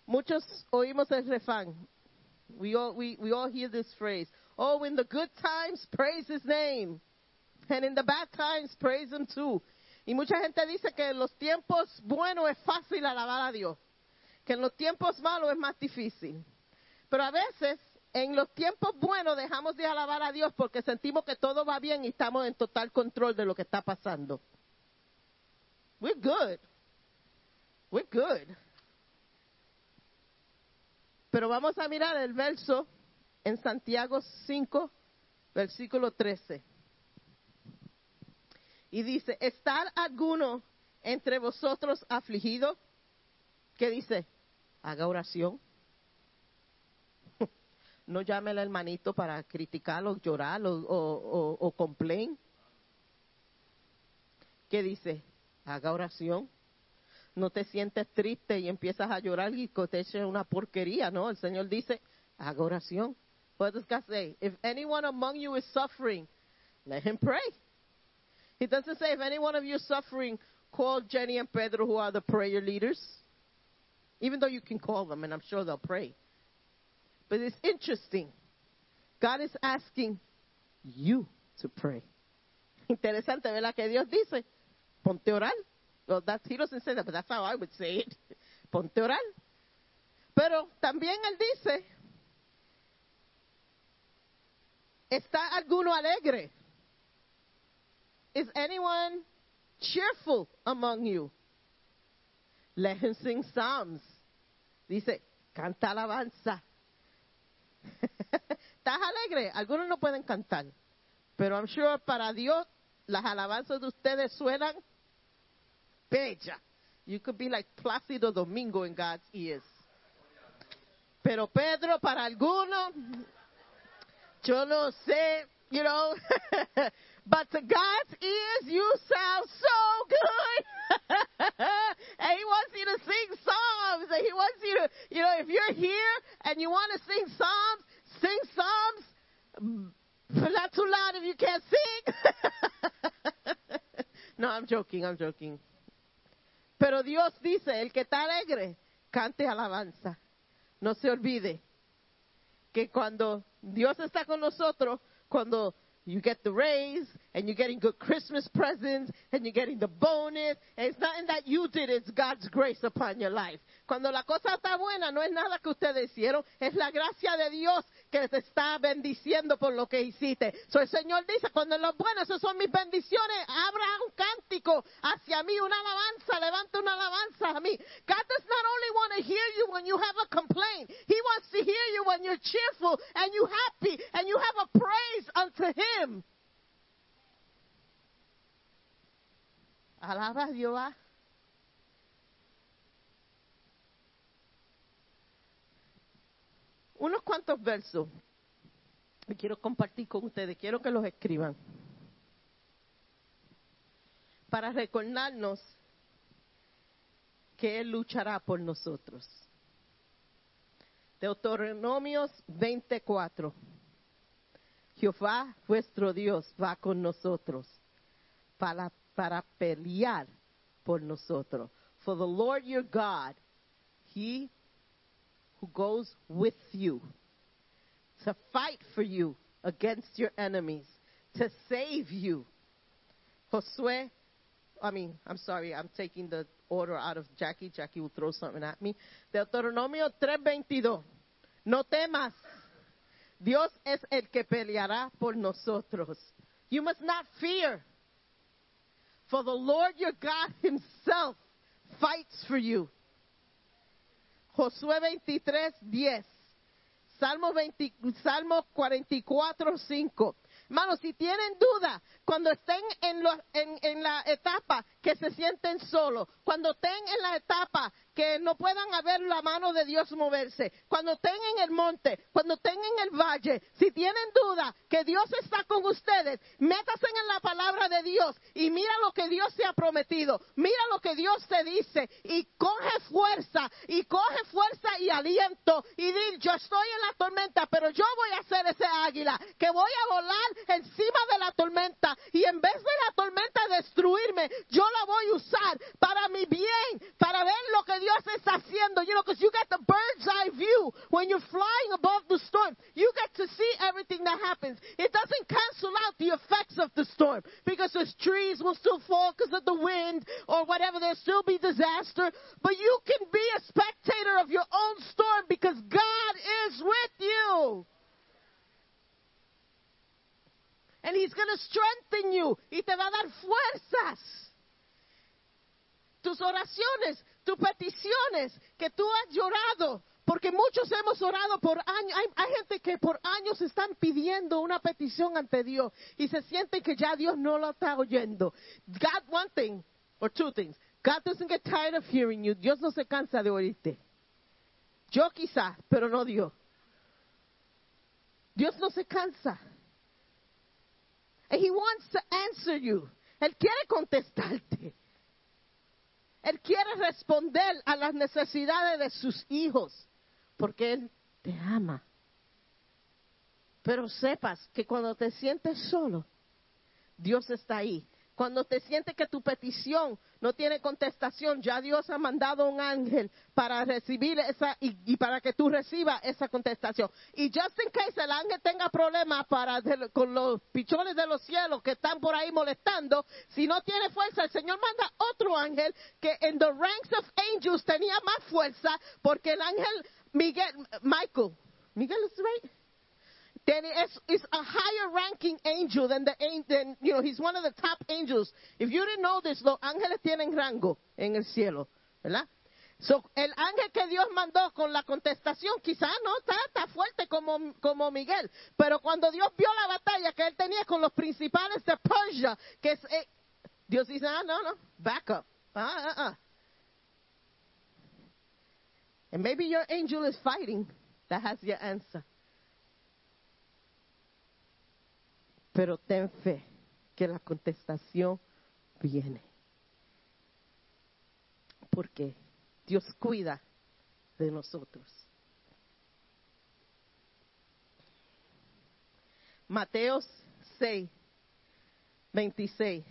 muchos oímos el refrán. We all, we, we all hear this phrase. Oh, in the good times, praise His name. And in the bad times, praise Him too. Y mucha gente dice que en los tiempos buenos es fácil alabar a Dios. Que en los tiempos malos es más difícil. Pero a veces, en los tiempos buenos dejamos de alabar a Dios porque sentimos que todo va bien y estamos en total control de lo que está pasando. We're good. We're good. Pero vamos a mirar el verso en Santiago 5, versículo 13. Y dice, ¿está alguno entre vosotros afligido? ¿Qué dice? Haga oración. *laughs* No llame al hermanito para criticarlo, llorar o, o, o, complain. ¿Qué dice? Haga oración. No te sientes triste y empiezas a llorar y te eche una porquería, ¿no? El Señor dice, haga oración. What does God say? If anyone among you is suffering, let him pray. He doesn't say if any one of you is suffering, call Jenny and Pedro, who are the prayer leaders. Even though you can call them, and I'm sure they'll pray. But it's interesting. God is asking you to pray. *laughs* Interesante, ¿verdad? Que Dios dice, ponte oral. Well, that, he doesn't say that, but that's how I would say it. *laughs* Ponte oral. Pero también Él dice, ¿está alguno alegre? Is anyone cheerful among you? Let him sing psalms. Dice, canta alabanza. *laughs* ¿Estás alegre? Algunos no pueden cantar. Pero I'm sure para Dios las alabanzas de ustedes suenan bella. You could be like Plácido Domingo in God's ears. Pero Pedro, para algunos, yo no sé, you know, *laughs* but to God's ears, you sound so good. *laughs* and He wants you to sing psalms. And He wants you to, you know, if you're here and you want to sing psalms, sing psalms. But not too loud if you can't sing. *laughs* no, I'm joking, I'm joking. Pero Dios dice, el que está alegre, cante alabanza. No se olvide que cuando Dios está con nosotros, cuando you get the raise and you're getting good Christmas presents and you're getting the bonus. And it's nothing that you did, it's God's grace upon your life. Cuando la cosa está buena, no es nada que ustedes hicieron, es la gracia de Dios que te está bendiciendo por lo que hiciste. So el Señor dice, cuando lo bueno, esas son mis bendiciones, abra un cántico hacia mí, una alabanza, levanta una alabanza a mí. God does not only want to hear you when you have a complaint, He wants to hear you when you're cheerful and you happy and you have a praise unto Him. Alaba a Jehová. Unos cuantos versos que quiero compartir con ustedes, quiero que los escriban. Para recordarnos que Él luchará por nosotros. Deuteronomios 24. Jehová vuestro Dios va con nosotros para, para pelear por nosotros. For the Lord your God, He who goes with you to fight for you against your enemies, to save you. Josué, I mean, I'm sorry, I'm taking the order out of Jackie. Jackie will throw something at me. Deuteronomio 3:22. No temas. Dios es el que peleará por nosotros. You must not fear. For the Lord your God himself fights for you. Josué 23, 10. Salmo, 20, Salmo 44, 5. Hermanos, si tienen duda, cuando estén en, lo- en, en la etapa que se sienten solos, cuando estén en la etapa que no puedan ver la mano de Dios moverse, cuando estén en el monte, cuando estén en el valle, si tienen duda que Dios está con ustedes, métanse en la palabra de Dios y mira lo que Dios se ha prometido, mira lo que Dios te dice y coge fuerza y coge fuerza y aliento y di, yo estoy en la tormenta, pero yo voy a ser ese águila que voy a volar encima de la tormenta y en vez de la tormenta destruirme, yo voy a usar para mi bien, para ver lo que Dios está haciendo. You know, because you get the bird's eye view when you're flying above the storm. You get to see everything that happens. It doesn't cancel out the effects of the storm because those trees will still fall because of the wind or whatever. There'll still be disaster. But you can be a spectator of your own storm because God is with you. And He's going to strengthen you y te va a dar fuerzas. Oraciones, tus peticiones que tú has llorado, porque muchos hemos orado por años. Hay, hay gente que por años están pidiendo una petición ante Dios y se sienten que ya Dios no lo está oyendo. God, one thing, or two things. God doesn't get tired of hearing you. Dios no se cansa de oírte. Yo quizás, pero no Dios. Dios no se cansa. And he wants to answer you. Él quiere contestarte. Él quiere responder a las necesidades de sus hijos, porque Él te ama. Pero sepas que cuando te sientes solo, Dios está ahí. Cuando te sientes que tu petición no tiene contestación, ya Dios ha mandado un ángel para recibir esa y, para que tú recibas esa contestación. Y just in case el ángel tenga problemas para con los pichones de los cielos que están por ahí molestando, si no tiene fuerza, el Señor manda otro ángel que en the ranks of angels tenía más fuerza porque el ángel Miguel, Michael, Miguel is right. Then it's, it's a higher ranking angel than the an- than you know he's one of the top angels. If you didn't know this, los ángeles tienen rango en el cielo, ¿verdad? So, el ángel que Dios mandó con la contestación quizás no está tan fuerte como, como Miguel, pero cuando Dios vio la batalla que él tenía con los principales de Persia, que es, eh, Dios dice, ah, no, no, back up. Ah, ah, ah. And maybe your angel is fighting that has your answer. Pero ten fe que la contestación viene. Porque Dios cuida de nosotros. Mateos 6, 26.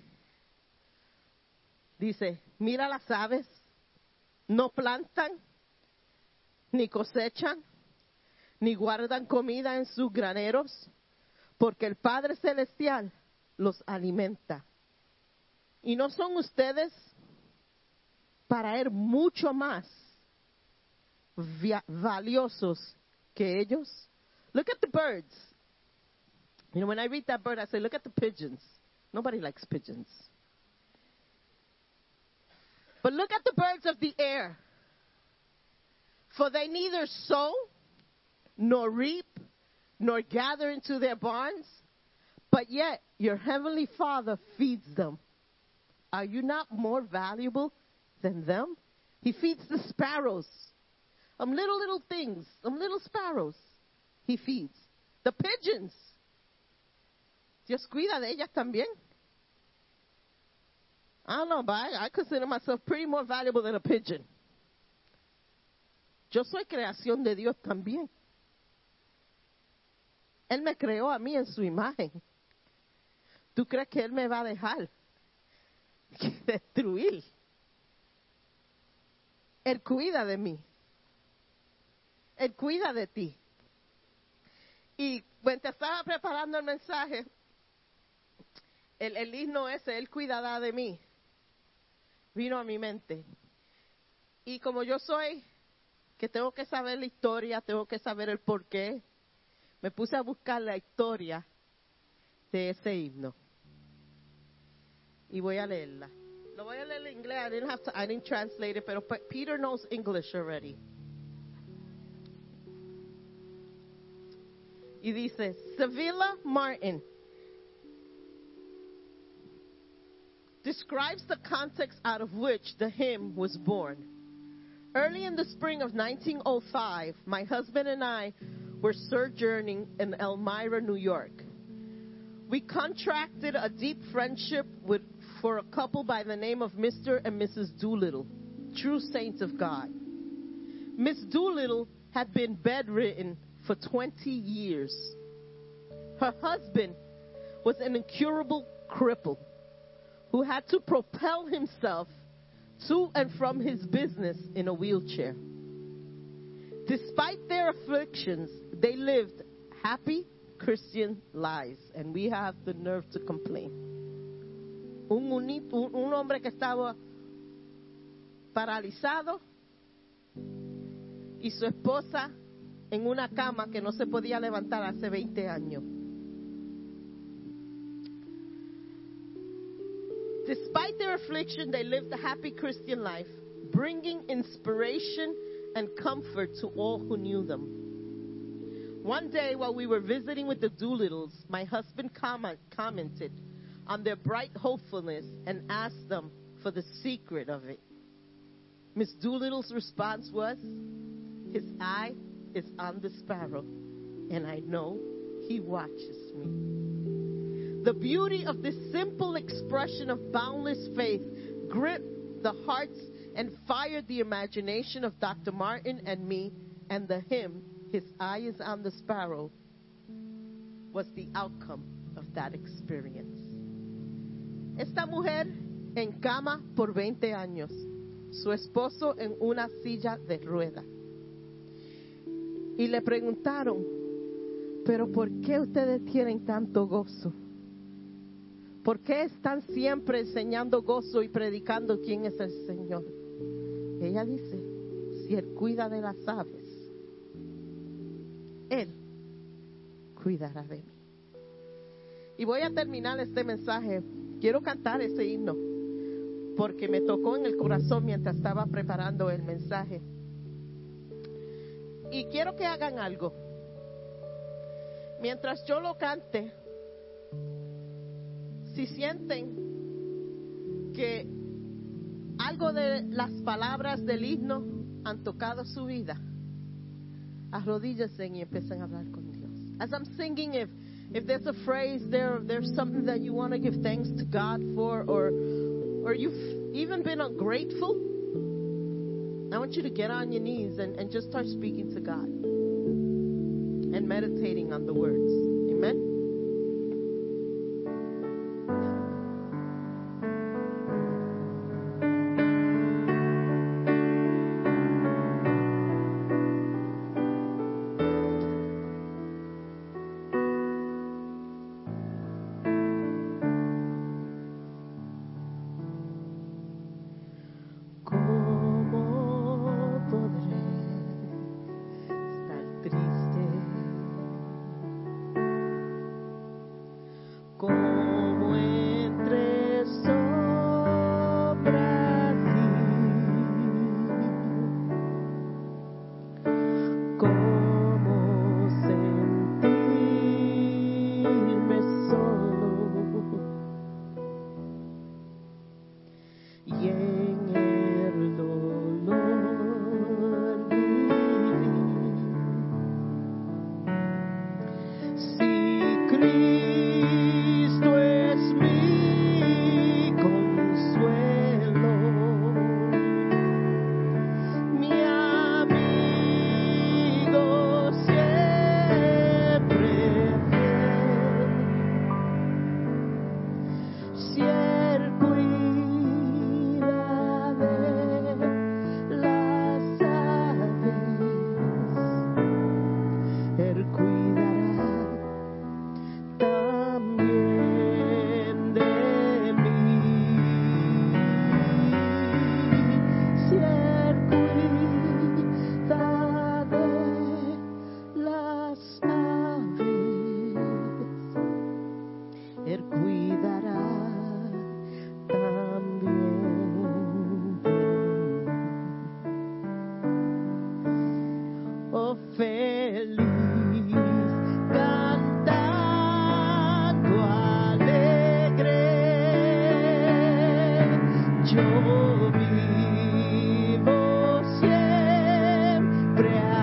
Dice, mira las aves, no plantan, ni cosechan, ni guardan comida en sus graneros, porque el Padre Celestial los alimenta. ¿Y no son ustedes para él mucho más valiosos que ellos? Look at the birds. You know, when I read that bird, I say, look at the pigeons. Nobody likes pigeons. But look at the birds of the air. For they neither sow, nor reap, nor gather into their barns, but yet your heavenly Father feeds them. Are you not more valuable than them? He feeds the sparrows. Um, little, little things, um, little sparrows. He feeds. The pigeons. Dios cuida de ellas también. I don't know, but I, I consider myself pretty more valuable than a pigeon. Yo soy creación de Dios también. Él me creó a mí en su imagen. ¿Tú crees que Él me va a dejar *laughs* destruir? Él cuida de mí. Él cuida de ti. Y cuando estaba preparando el mensaje, el, el himno ese, Él cuidará de mí, vino a mi mente. Y como yo soy, que tengo que saber la historia, tengo que saber el porqué, me puse a buscar la historia de ese himno. Y voy a leerla. Lo voy a leer en inglés. I didn't have to, I didn't translate it, pero Peter knows English already. Y dice, Sevilla Martin describes the context out of which the hymn was born. Early in the spring of 1905, my husband and I were sojourning in Elmira, New York. We contracted a deep friendship with, for a couple by the name of Mr. and Mrs. Doolittle, true saints of God. Miss Doolittle had been bedridden for 20 years. Her husband was an incurable cripple who had to propel himself to and from his business in a wheelchair. Despite their afflictions, they lived happy Christian lives, and we have the nerve to complain. Un, uni- un- un hombre que estaba paralizado y su esposa en una cama que no se podía levantar hace 20 años. Despite their affliction, they lived a happy Christian life, bringing inspiration and comfort to all who knew them. One day, while we were visiting with the Doolittles, my husband comment, commented on their bright hopefulness and asked them for the secret of it. Miss Doolittle's response was, His eye is on the sparrow, and I know he watches me. The beauty of this simple expression of boundless faith gripped the hearts and fired the imagination of Dr. Martin and me, and the hymn, His Eye is on the Sparrow, was the outcome of that experience. Esta mujer en cama por 20 años, su esposo en una silla de rueda. Y le preguntaron, pero ¿por qué ustedes tienen tanto gozo? ¿Por qué están siempre enseñando gozo y predicando quién es el Señor? Ella dice, si Él cuida de las aves, cuidará de mí. Y voy a terminar este mensaje. Quiero cantar ese himno porque me tocó en el corazón mientras estaba preparando el mensaje. Y quiero que hagan algo. Mientras yo lo cante, si sienten que algo de las palabras del himno han tocado su vida, arrodíllense y empiecen a hablar con Dios. As I'm singing, if if there's a phrase there, there's something that you want to give thanks to God for, or or you've even been ungrateful, I want you to get on your knees and, and just start speaking to God and meditating on the words. Amen. Yeah.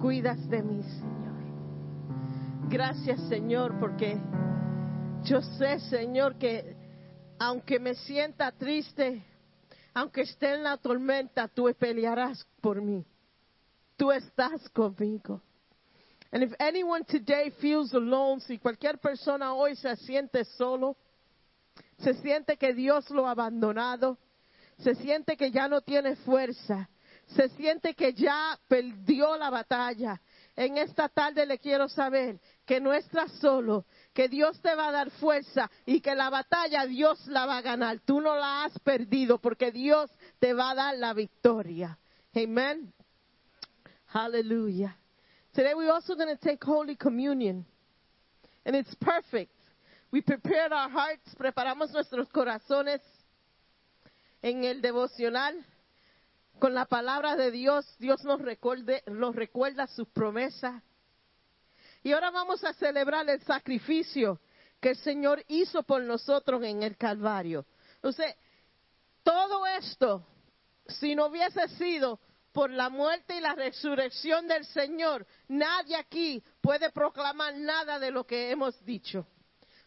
Cuidas de mí, Señor. Gracias, Señor, porque yo sé, Señor, que aunque me sienta triste, aunque esté en la tormenta, tú pelearás por mí. Tú estás conmigo. And if anyone today feels alone, si cualquier persona hoy se siente solo, se siente que Dios lo ha abandonado, se siente que ya no tiene fuerza, se siente que ya perdió la batalla. En esta tarde le quiero saber que no estás solo, que Dios te va a dar fuerza y que la batalla Dios la va a ganar. Tú no la has perdido porque Dios te va a dar la victoria. Amen. Hallelujah. Today we're also going to take Holy Communion. And it's perfect. We prepared our hearts, preparamos nuestros corazones en el devocional con la palabra de Dios. Dios nos, nos recuerda sus promesas. Y ahora vamos a celebrar el sacrificio que el Señor hizo por nosotros en el Calvario. Entonces, todo esto, si no hubiese sido por la muerte y la resurrección del Señor, nadie aquí puede proclamar nada de lo que hemos dicho.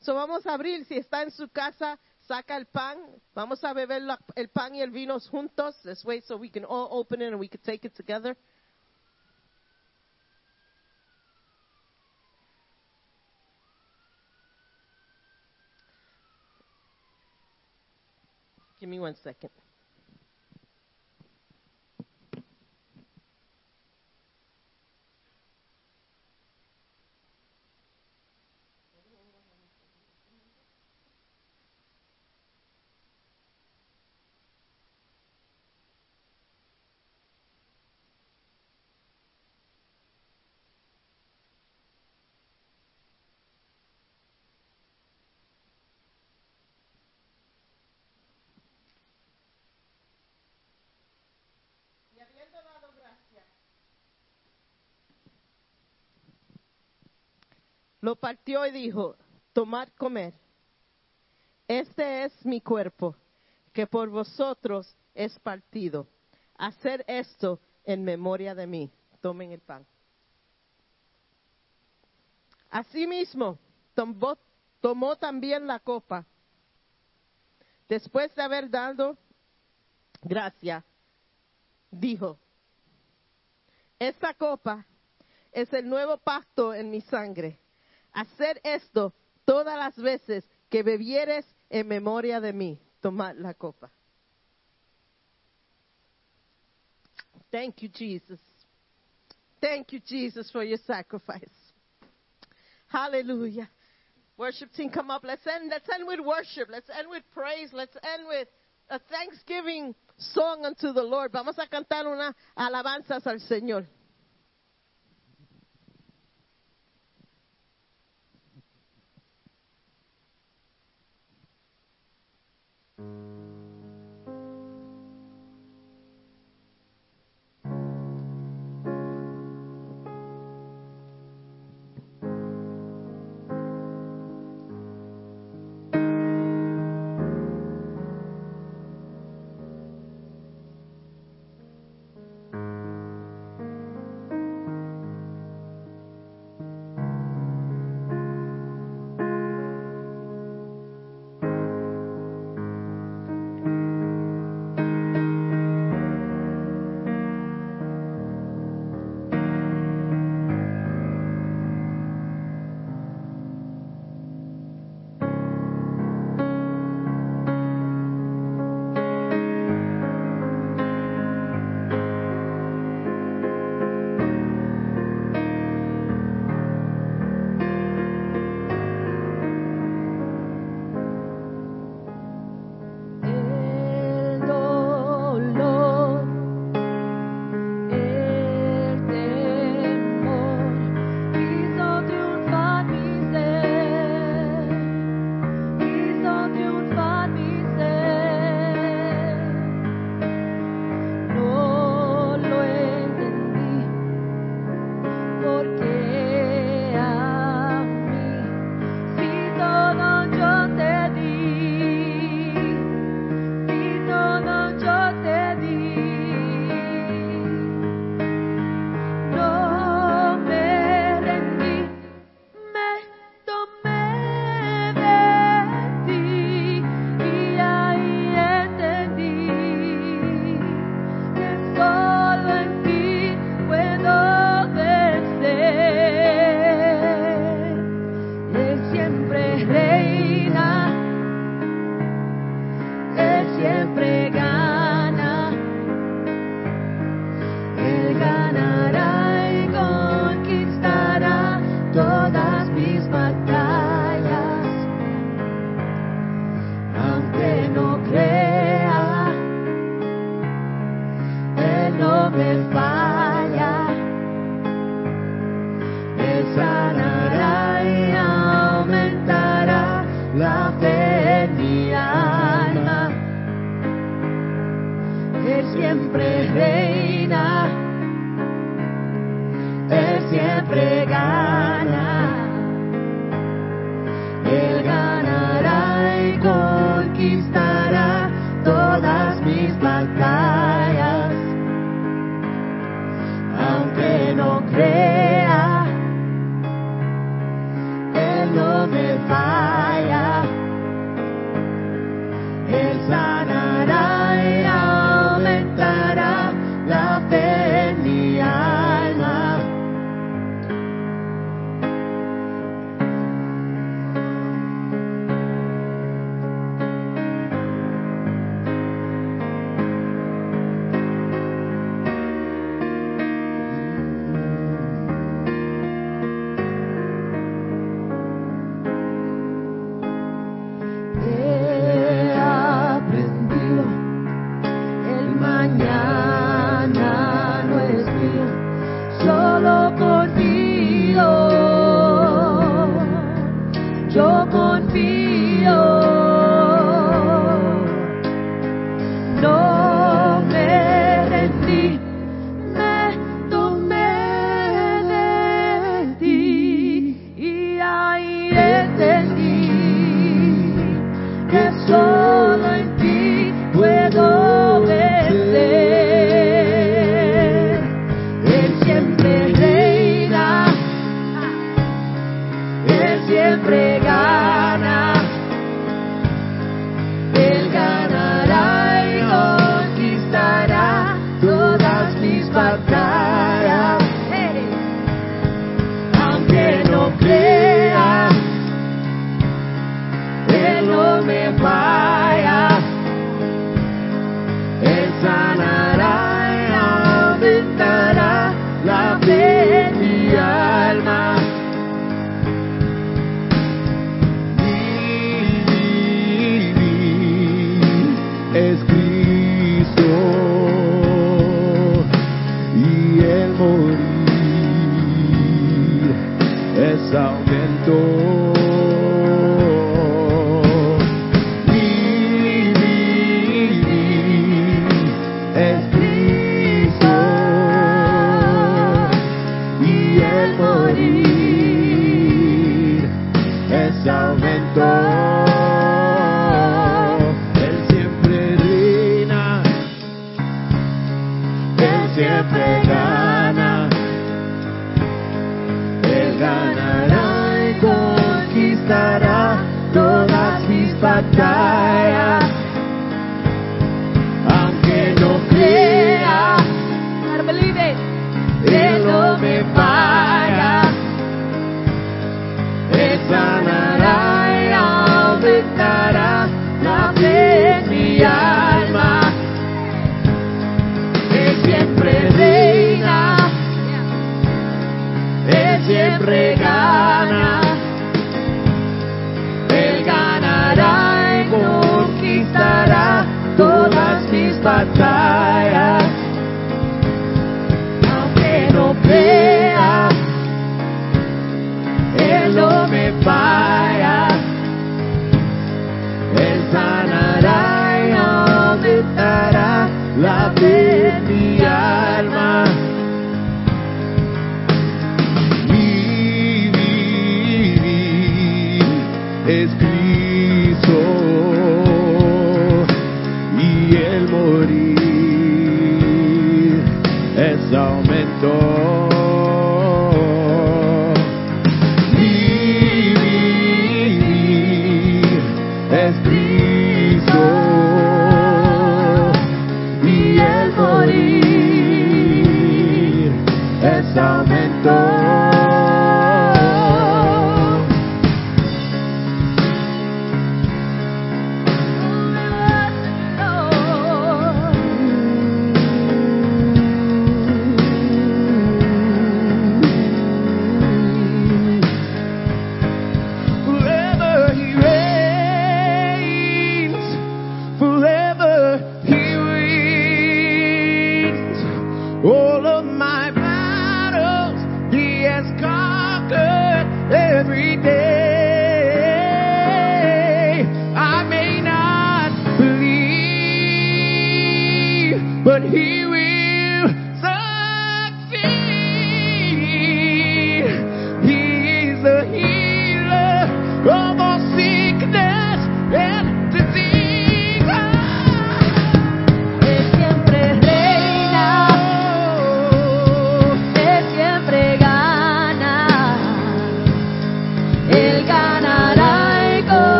So vamos a abrir, si está en su casa, saca el pan. Vamos a beber la- el pan y el vino juntos. Let's wait so we can all open it and we can take it together. Give me one second. Lo partió y dijo, tomad comer. Este es mi cuerpo, que por vosotros es partido. Hacer esto en memoria de mí. Tomen el pan. Asimismo, tomó, tomó también la copa. Después de haber dado gracia, dijo, esta copa es el nuevo pacto en mi sangre. Hacer esto todas las veces que bebieres en memoria de mí. Tomad la copa. Thank you, Jesus. Thank you, Jesus, for your sacrifice. Hallelujah. Worship team, come up. Let's end. Let's end with worship. Let's end with praise. Let's end with a thanksgiving song unto the Lord. Vamos a cantar una alabanzas al Señor.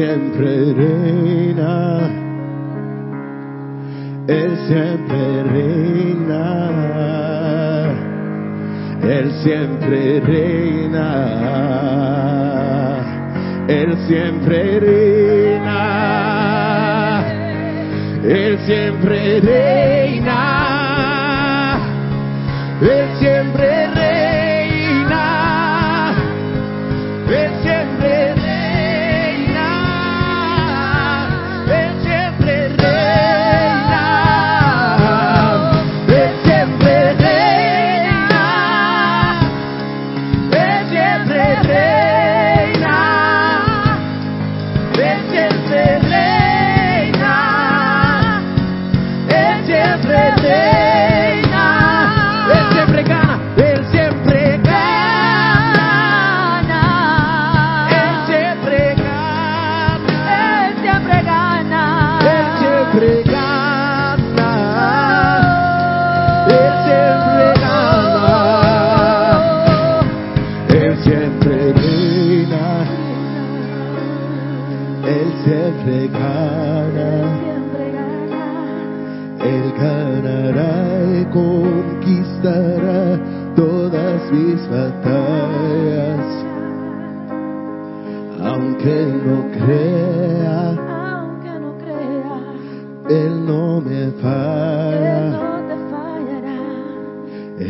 Siempre reina. Él siempre reina. Él siempre reina. Él siempre reina. Él siempre reina. Él siempre reina.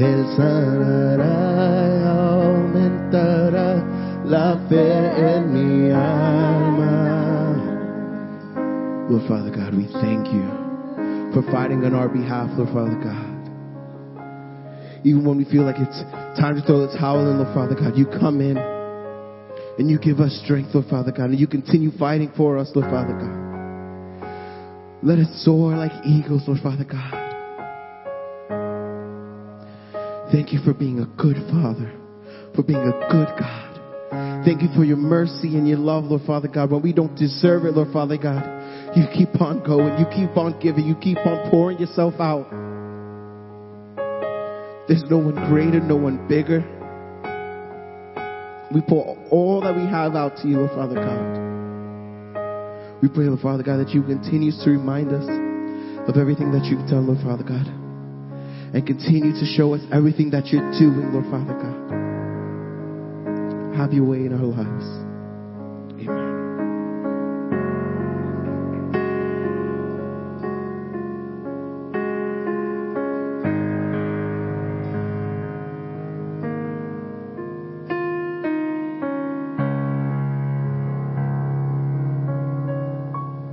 Él sanará y aumentará la fe en mi alma. Lord Father God, we thank you for fighting on our behalf, Lord Father God. Even when we feel like it's time to throw the towel in, Lord Father God, you come in and you give us strength, Lord Father God, and you continue fighting for us, Lord Father God. Let us soar like eagles, Lord Father God. Thank you for being a good Father, for being a good God. Thank you for your mercy and your love, Lord Father God. When we don't deserve it, Lord Father God, you keep on going, you keep on giving, you keep on pouring yourself out. There's no one greater, no one bigger. We pour all that we have out to you, Lord Father God. We pray, Lord Father God, that you continue to remind us of everything that you've done, Lord Father God. And continue to show us everything that you're doing, Lord Father God. Have your way in our lives.